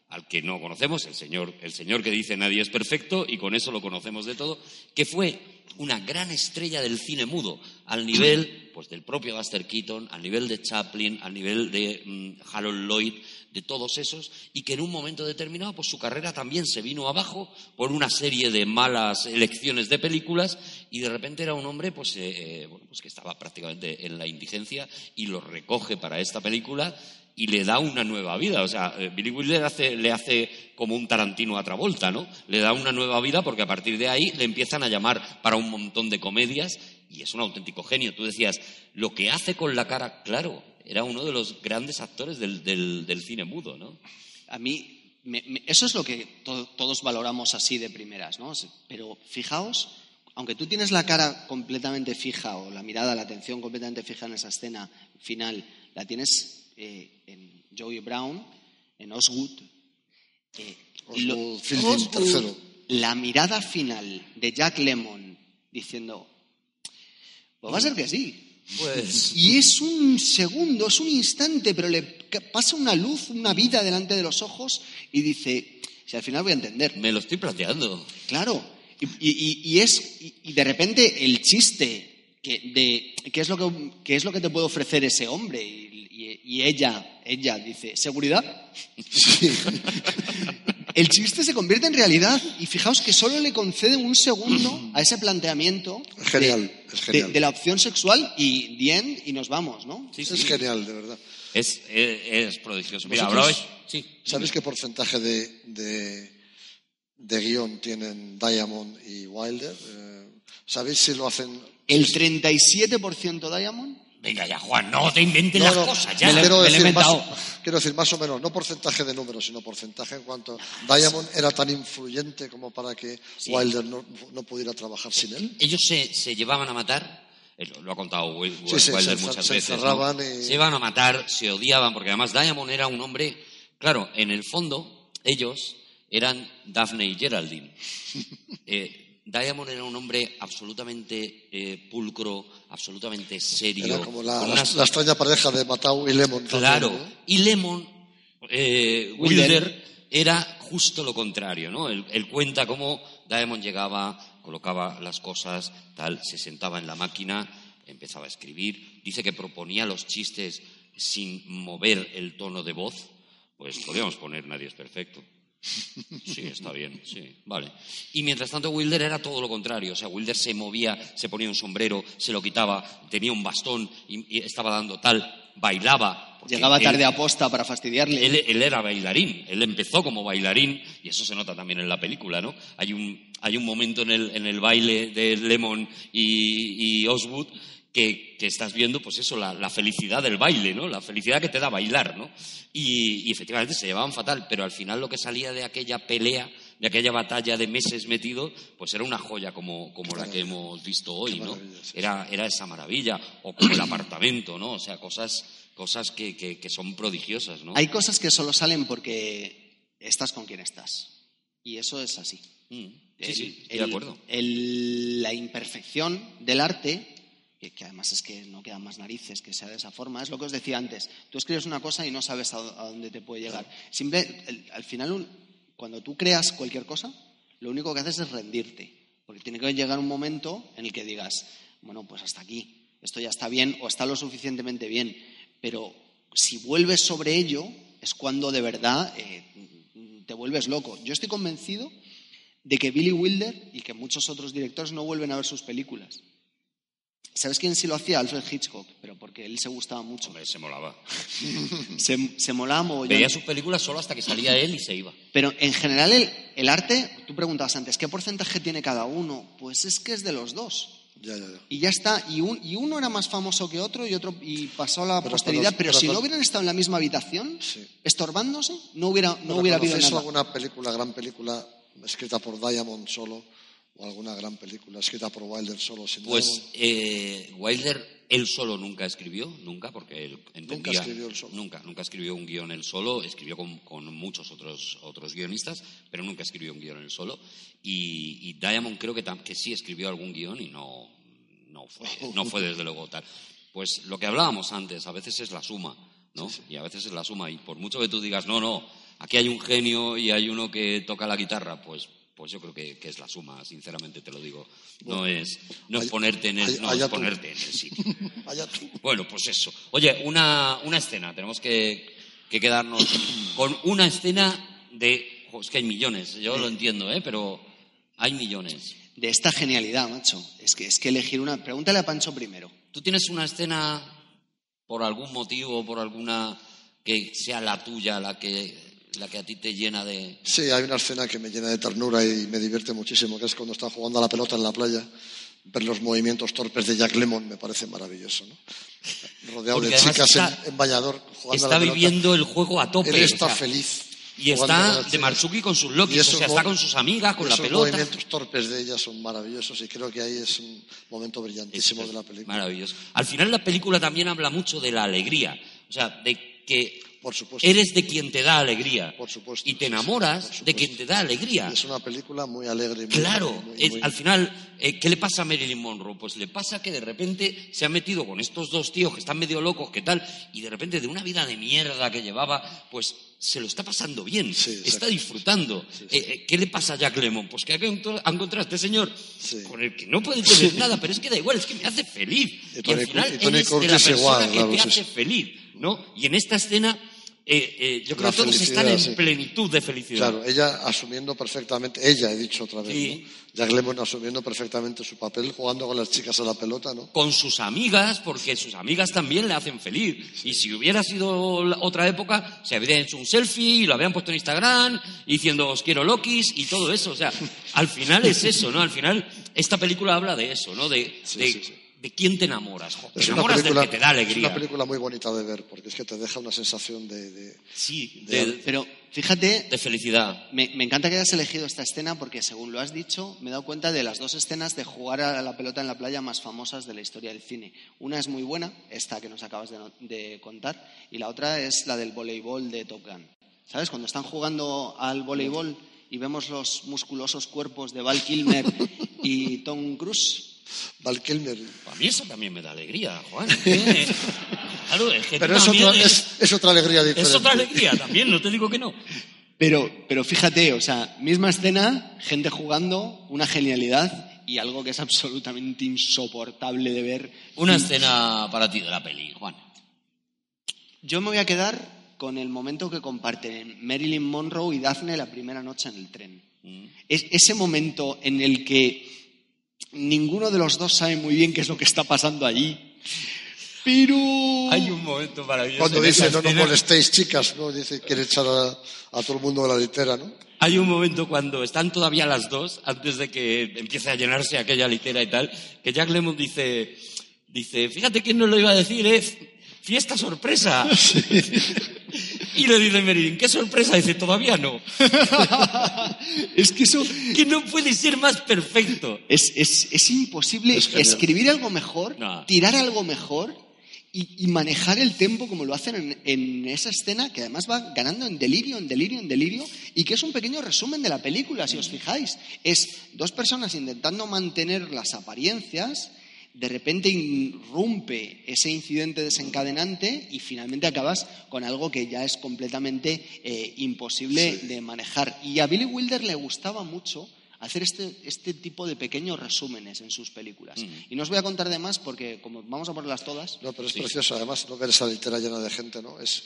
Speaker 2: al que no conocemos, el señor, el señor que dice nadie es perfecto, y con eso lo conocemos de todo, que fue una gran estrella del cine mudo, al nivel pues, del propio Buster Keaton, al nivel de Chaplin, al nivel de mm, Harold Lloyd, de todos esos, y que en un momento determinado pues, su carrera también se vino abajo por una serie de malas elecciones de películas, y de repente era un hombre pues, eh, eh, bueno, pues que estaba prácticamente en la indigencia y lo recoge para esta película y le da una nueva vida. O sea, eh, Billy Wilder hace- le hace como un Tarantino a Travolta, ¿no? Le da una nueva vida porque a partir de ahí le empiezan a llamar para un montón de comedias y es un auténtico genio. Tú decías, lo que hace con la cara, claro, era uno de los grandes actores del, cine mudo, ¿no?
Speaker 4: A mí, me- me- eso es lo que to- todos valoramos así de primeras, ¿no? Pero fijaos, aunque tú tienes la cara completamente fija o la mirada, la atención completamente fija en esa escena final, la tienes eh, en Joey Brown, en Osgood. eh,
Speaker 3: Osgood tercero.
Speaker 4: La mirada final de Jack Lemmon diciendo, pues va a ser que sí.
Speaker 2: Pues
Speaker 4: Y es un segundo, es un instante, pero le pasa una luz, una vida delante de los ojos y dice, si al final voy a entender.
Speaker 2: me lo estoy planteando.
Speaker 4: Claro. Y, y- y es, y, y de repente el chiste que, de qué es, lo que, qué es lo que te puede ofrecer ese hombre. Y, y- y ella, ella dice, ¿seguridad? El chiste se convierte en realidad y fijaos que solo le conceden un segundo a ese planteamiento
Speaker 3: Es genial,
Speaker 4: de,
Speaker 3: es genial.
Speaker 4: de- de la opción sexual y bien y nos vamos, ¿no?
Speaker 2: Sí,
Speaker 3: es
Speaker 2: sí.
Speaker 3: genial, de verdad.
Speaker 2: Es, es, es prodigioso. Mira,
Speaker 3: ¿Vosotros
Speaker 2: hablabais- Sí.
Speaker 3: ¿Sabéis qué porcentaje de, de, de guion tienen Diamond y Wilder? Eh, ¿Sabéis si lo hacen?
Speaker 4: El 37% Diamond.
Speaker 2: Venga ya, Juan, no te inventes
Speaker 3: No,
Speaker 2: las
Speaker 3: no,
Speaker 2: cosas ya.
Speaker 4: me
Speaker 3: quiero,
Speaker 4: me
Speaker 3: decir más, quiero decir más o menos, no porcentaje de números, sino porcentaje en cuanto Diamond era tan influyente como para que Wilder no, no pudiera trabajar sin él.
Speaker 2: ellos se, se llevaban a matar, eh, lo, ha contado Will-
Speaker 3: sí,
Speaker 2: Wilder
Speaker 3: se-
Speaker 2: muchas
Speaker 3: se
Speaker 2: veces.
Speaker 3: encerraban y-
Speaker 2: Se iban a matar, se odiaban, porque además Diamond era un hombre, claro, en el fondo ellos eran Daphne y Geraldine. Eh, Diamond era un hombre absolutamente eh, pulcro, absolutamente serio.
Speaker 3: Era como la, la-
Speaker 2: unas-
Speaker 3: la extraña pareja de Matau y Lemon. también,
Speaker 2: Claro.
Speaker 3: ¿no?
Speaker 2: Y Lemon, eh,
Speaker 4: Wilder.
Speaker 2: Wilder, era justo lo contrario, ¿no? Él, él cuenta cómo Diamond llegaba, colocaba las cosas, tal, se sentaba en la máquina, empezaba a escribir. Dice que proponía los chistes sin mover el tono de voz. Pues podríamos poner Nadie es perfecto. Sí, está bien, sí, vale. Y mientras tanto Wilder era todo lo contrario, o sea, Wilder se movía, se ponía un sombrero, se lo quitaba, tenía un bastón y, y estaba dando tal, bailaba.
Speaker 4: Llegaba
Speaker 2: él-
Speaker 4: tarde a posta para fastidiarle.
Speaker 2: él, él era bailarín, él empezó como bailarín y eso se nota también en la película, ¿no? Hay un, hay un momento en el, en el baile de Lemon y, y Oswood que, que estás viendo, pues eso, la, la felicidad del baile, ¿no? La felicidad que te da bailar, ¿no? Y, y efectivamente se llevaban fatal, pero al final lo que salía de aquella pelea, de aquella batalla de meses metido, pues era una joya como, como la que hemos visto hoy, ¿no? Era, era esa maravilla, o como el apartamento, ¿no? O sea, cosas, cosas que, que- que son prodigiosas, ¿no?
Speaker 4: Hay cosas que solo salen porque estás con quien estás. Y eso es así.
Speaker 2: Mm, Sí,
Speaker 4: El-
Speaker 2: sí, estoy
Speaker 4: el-
Speaker 2: de acuerdo.
Speaker 4: el- la imperfección del arte, que, además es que no quedan más narices que sea de esa forma, es lo que os decía antes. Tú escribes una cosa y no sabes a, dónde te puede llegar. Simple, al final, cuando tú creas cualquier cosa, lo único que haces es rendirte. Porque tiene que llegar un momento en el que digas, bueno, pues hasta aquí, esto ya está bien o está lo suficientemente bien. Pero si vuelves sobre ello, es cuando de verdad eh, te vuelves loco. Yo estoy convencido de que Billy Wilder y que muchos otros directores no vuelven a ver sus películas. ¿Sabes quién sí lo hacía? Alfred Hitchcock, pero porque él se gustaba mucho.
Speaker 2: Hombre, se molaba.
Speaker 4: Se, se molaba mogollón.
Speaker 2: Veía sus películas solo hasta que salía él y se iba.
Speaker 4: Pero en general el, el arte, tú preguntabas antes, ¿qué porcentaje tiene cada uno? Pues es que es de los dos.
Speaker 3: Ya, ya, ya.
Speaker 4: Y ya está. Y, un- y uno era más famoso que otro y otro y pasó a la
Speaker 3: Pero
Speaker 4: posteridad. pero
Speaker 3: pero
Speaker 4: si no hubieran estado en la misma habitación,
Speaker 3: Sí.
Speaker 4: estorbándose, no hubiera, no
Speaker 3: Pero
Speaker 4: hubiera habido
Speaker 3: ¿conocéis
Speaker 4: nada.
Speaker 3: alguna película, gran película, escrita por Diamond solo? ¿O alguna gran película escrita por Wilder solo? Sin
Speaker 2: Pues eh, Wilder él solo nunca escribió, nunca, porque él entendía...
Speaker 3: escribió él solo.
Speaker 2: Nunca, nunca escribió un guion él solo, escribió con, con muchos otros, otros guionistas, pero nunca escribió un guion él solo. Y, y Diamond creo que, tam- que sí escribió algún guion y no, no, fue, no fue desde luego tal. Pues lo que hablábamos antes, a veces es la suma, ¿no? Y a veces es la suma. Y por mucho que tú digas, no, no, aquí hay un genio y hay uno que toca la guitarra, pues... Pues yo creo que, que es la suma, sinceramente te lo digo. No es, no es ponerte en el, no, es ponerte en el sitio. Bueno, pues eso. Oye, una, una escena. Tenemos que, que quedarnos con una escena de... es que hay millones, yo lo entiendo, ¿eh? Pero hay millones.
Speaker 4: De esta genialidad, macho. Es que, es que elegir una. Pregúntale a Pancho primero.
Speaker 2: ¿Tú tienes una escena por algún motivo, por alguna que sea la tuya, la que, la que a ti te llena de...
Speaker 3: Sí, hay una escena que me llena de ternura y me divierte muchísimo, que es cuando están jugando a la pelota en la playa. Ver los movimientos torpes de Jack Lemmon me parece maravilloso, ¿no? Rodeado
Speaker 2: Porque
Speaker 3: de chicas
Speaker 2: está-
Speaker 3: en, en bañador jugando a
Speaker 2: Está
Speaker 3: la pelota.
Speaker 2: viviendo el juego a tope.
Speaker 3: Él
Speaker 2: o
Speaker 3: está
Speaker 2: sea,
Speaker 3: feliz.
Speaker 2: Y está de. Marsuki con sus lokis, o sea, está con sus amigas, con la pelota.
Speaker 3: movimientos torpes de ella son maravillosos y creo que ahí es un momento brillantísimo de la película.
Speaker 2: Maravilloso. Al final la película también habla mucho de la alegría, o sea, de que
Speaker 3: Por supuesto.
Speaker 2: eres de quien te da alegría
Speaker 3: Por supuesto,
Speaker 2: y te
Speaker 3: sí, sí,
Speaker 2: enamoras de quien te da alegría.
Speaker 3: Es una película muy alegre. muy-
Speaker 2: Claro,
Speaker 3: muy-
Speaker 2: es-
Speaker 3: muy-
Speaker 2: al final, eh, ¿qué le pasa a Marilyn Monroe? Pues le pasa que de repente se ha metido con estos dos tíos que están medio locos, que tal, y de repente de una vida de mierda que llevaba, pues se lo está pasando bien,
Speaker 3: Sí,
Speaker 2: está disfrutando. Eh, eh, ¿Qué le pasa a Jack Lemmon? Pues que ha encontr- ha encontrado a este señor con el que no puede tener nada, pero es que da igual, es que me hace feliz.
Speaker 3: Y
Speaker 2: al final
Speaker 3: y Tony
Speaker 2: de la persona
Speaker 3: igual,
Speaker 2: que
Speaker 3: claro,
Speaker 2: te hace feliz, ¿no? Y en esta escena, eh, eh, yo creo que todos están en
Speaker 3: sí.
Speaker 2: plenitud de felicidad.
Speaker 3: Claro, ella asumiendo perfectamente, ella he dicho otra vez,
Speaker 2: Sí.
Speaker 3: ¿no? Jack Lemmon asumiendo perfectamente su papel, jugando con las chicas a la pelota, ¿no?
Speaker 2: con sus amigas, porque sus amigas también le hacen feliz. Y si hubiera sido la- otra época, se habrían hecho un selfie y lo habrían puesto en Instagram diciendo os quiero Lokis y todo eso. O sea, al final es eso, ¿no? Al final esta película habla de eso, ¿no? De. De quién te enamoras. jo, Te
Speaker 3: Es una,
Speaker 2: enamoras
Speaker 3: película,
Speaker 2: del que te da
Speaker 3: es
Speaker 2: alegría.
Speaker 3: una película muy bonita de ver, porque es que te deja una sensación de... de-
Speaker 2: Sí,
Speaker 3: de-
Speaker 2: de,
Speaker 4: Pero fíjate,
Speaker 2: de felicidad.
Speaker 4: me, me encanta que hayas elegido esta escena porque, según lo has dicho, me he dado cuenta de las dos escenas de jugar a la pelota en la playa más famosas de la historia del cine. Una es muy buena, esta que nos acabas de, de contar, y la otra es la del voleibol de Top Gun. ¿Sabes? Cuando están jugando al voleibol y vemos los musculosos cuerpos de Val Kilmer y Tom Cruise.
Speaker 3: Val Kilmer.
Speaker 2: A mí eso también me da alegría, Juan. Eh, claro, es que
Speaker 3: Pero es otra, es, es otra alegría diferente.
Speaker 2: es otra alegría también, no te digo que no.
Speaker 4: Pero, pero fíjate, o sea, misma escena, gente jugando, una genialidad y algo que es absolutamente insoportable de ver.
Speaker 2: Una escena para ti de la peli, Juan.
Speaker 4: Yo me voy a quedar con el momento que comparten Marilyn Monroe y Daphne la primera noche en el tren. Es ese momento en el que ninguno de los dos sabe muy bien qué es lo que está pasando allí. Pero...
Speaker 2: Hay un momento maravilloso.
Speaker 3: Cuando dice, no nos molestéis, chicas, ¿no? Dice, quiere echar a, a todo el mundo de la litera, ¿no?
Speaker 2: Hay un momento cuando están todavía las dos, antes de que empiece a llenarse aquella litera y tal, que Jack Lemmon dice, dice, fíjate quién nos lo iba a decir, ¿eh? Fiesta sorpresa. Y le dice Marilyn, ¿qué sorpresa? Dice, todavía no.
Speaker 4: Es que eso
Speaker 2: Que no puede ser más perfecto.
Speaker 4: es, es- es imposible
Speaker 3: Es
Speaker 4: escribir algo mejor,
Speaker 2: No.
Speaker 4: tirar algo mejor y, y manejar el tempo como lo hacen en, en esa escena que además va ganando en delirio, en delirio, en delirio y que es un pequeño resumen de la película, si os fijáis. Es dos personas intentando mantener las apariencias, de repente irrumpe ese incidente desencadenante y finalmente acabas con algo que ya es completamente eh, imposible de manejar. Y a Billy Wilder le gustaba mucho hacer este, este tipo de pequeños resúmenes en sus películas. Y no os voy a contar de más porque como vamos a ponerlas todas,
Speaker 3: No, pero es precioso, además, no ver esa litera llena de gente, ¿no? Es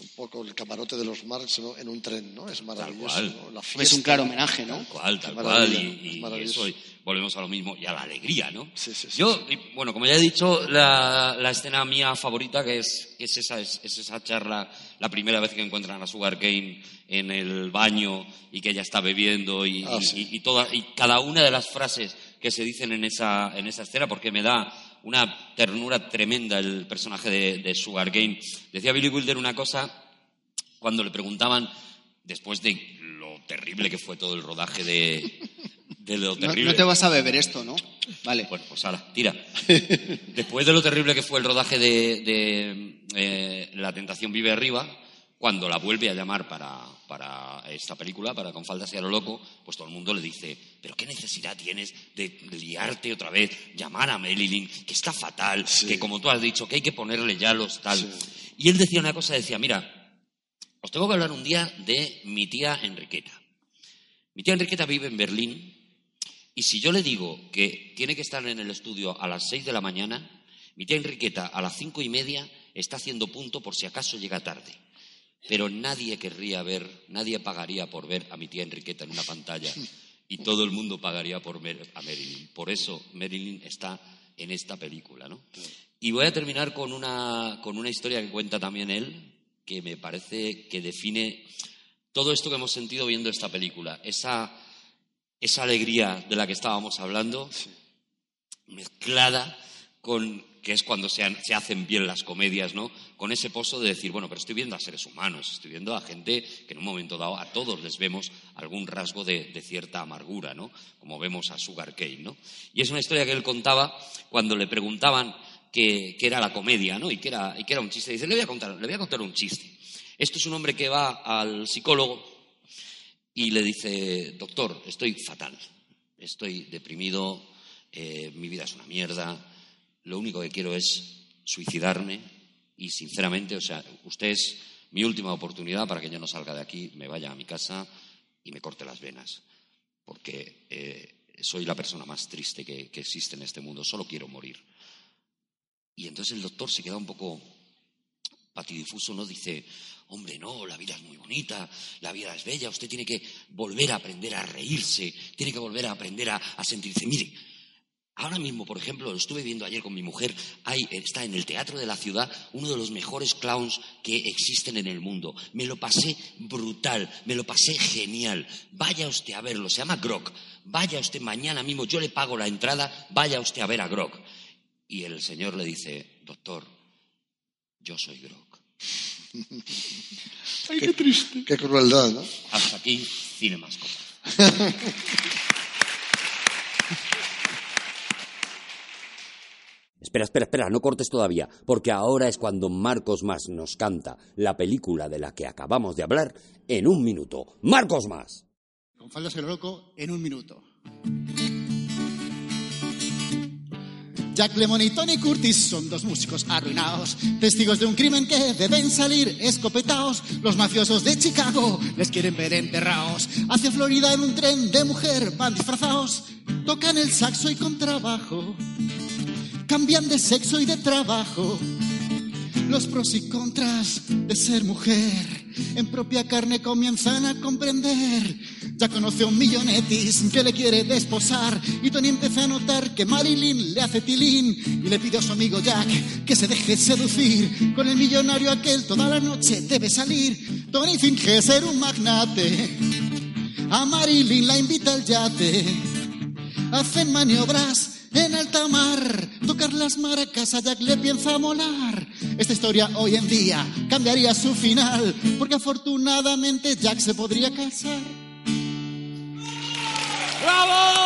Speaker 3: un poco el camarote de los Marx ¿no? en un tren, ¿no? Es maravilloso,
Speaker 2: cual.
Speaker 3: ¿no? La
Speaker 4: es un claro homenaje, ¿no?
Speaker 2: Tal cual, tal cual. Y,
Speaker 3: es
Speaker 2: y
Speaker 3: maravilloso.
Speaker 2: eso, y volvemos a lo mismo, y a la alegría, ¿no?
Speaker 3: Sí, sí, sí,
Speaker 2: Yo, y, bueno, como ya he dicho, la, la escena mía favorita, que es, es, esa, es, es esa charla, la primera vez que encuentran a Sugar Cane en el baño y que ella está bebiendo y,
Speaker 3: Ah,
Speaker 2: y-
Speaker 3: sí.
Speaker 2: y- y toda, y cada una de las frases que se dicen en esa, en esa escena, porque me da una ternura tremenda el personaje de, de Sugar Cane. Decía Billy Wilder una cosa cuando le preguntaban, después de lo terrible que fue todo el rodaje de, de lo
Speaker 4: No,
Speaker 2: terrible.
Speaker 4: no te vas a beber esto, ¿no? Vale.
Speaker 2: Bueno, pues ahora, tira. Después de lo terrible que fue el rodaje de, de, eh, La Tentación Vive Arriba, cuando la vuelve a llamar para, para esta película, para Con Faldas y a lo Loco, pues todo el mundo le dice, pero ¿qué necesidad tienes de liarte otra vez, llamar a Marilyn, que está fatal, que como tú has dicho, que hay que ponerle ya los tal. Y él decía una cosa, decía, mira, os tengo que hablar un día de mi tía Enriqueta. Mi tía Enriqueta vive en Berlín y si yo le digo que tiene que estar en el estudio a las seis de la mañana, mi tía Enriqueta a las cinco y media está haciendo punto por si acaso llega tarde. Pero nadie querría ver, nadie pagaría por ver a mi tía Enriqueta en una pantalla y todo el mundo pagaría por ver a Marilyn. Por eso Marilyn está en esta película, ¿no? Y voy a terminar con una, con una historia que cuenta también él, que me parece que define todo esto que hemos sentido viendo esta película. Esa, esa alegría de la que estábamos hablando, mezclada con que es cuando se, han- se hacen bien las comedias, ¿no? Con ese pozo de decir, bueno, pero estoy viendo a seres humanos, estoy viendo a gente que en un momento dado a todos les vemos algún rasgo de, cierta amargura, ¿no? Como vemos a Sugar Cane, ¿no? Y es una historia que él contaba cuando le preguntaban qué qué era la comedia, ¿no? Y que era, y que era un chiste. Dice, le voy a contar, le voy a contar un chiste. Esto es un hombre que va al psicólogo y le dice, doctor, estoy fatal, estoy deprimido, eh, mi vida es una mierda, lo único que quiero es suicidarme y sinceramente, o sea, usted es mi última oportunidad para que yo no salga de aquí, me vaya a mi casa y me corte las venas, porque eh, soy la persona más triste que, que existe en este mundo, solo quiero morir. Y entonces el doctor se queda un poco patidifuso, ¿no? Dice, hombre, no, la vida es muy bonita, la vida es bella, usted tiene que volver a aprender a reírse, tiene que volver a aprender a, a sentirse. Mire, ahora mismo, por ejemplo, lo estuve viendo ayer con mi mujer, hay, está en el Teatro de la Ciudad uno de los mejores clowns que existen en el mundo. Me lo pasé brutal, me lo pasé genial. Vaya usted a verlo, se llama Grog. Vaya usted mañana mismo, yo le pago la entrada, vaya usted a ver a Grog. Y el señor le dice, doctor, yo soy Grog.
Speaker 4: Ay, qué triste.
Speaker 3: Qué crueldad, ¿no?
Speaker 2: Hasta aquí, Cinemascope.
Speaker 1: Espera, espera, espera, no cortes todavía, porque ahora es cuando Marcos Más nos canta la película de la que acabamos de hablar en un minuto. ¡Marcos Más!
Speaker 5: Con faldas lo loco en un minuto. Jack Lemmon y Tony Curtis son dos músicos arruinados, testigos de un crimen que deben salir escopetados. Los mafiosos de Chicago les quieren ver enterrados. Hacia Florida en un tren de mujer van disfrazados, tocan el saxo y con trabajo, cambian de sexo y de trabajo. los pros y contras de ser mujer. En propia carne comienzan a comprender. Ya conoce a un millonetis que le quiere desposar. Y Tony empieza a notar que Marilyn le hace tilín. Y le pide a su amigo Jack que se deje seducir. Con el millonario aquel toda la noche debe salir. Tony finge ser un magnate. A Marilyn la invita al yate. Hacen maniobras en alta mar. Tocar las maracas a Jack le piensa molar. Esta historia hoy en día cambiaría su final, porque afortunadamente Jack se podría casar.
Speaker 2: ¡Bravo!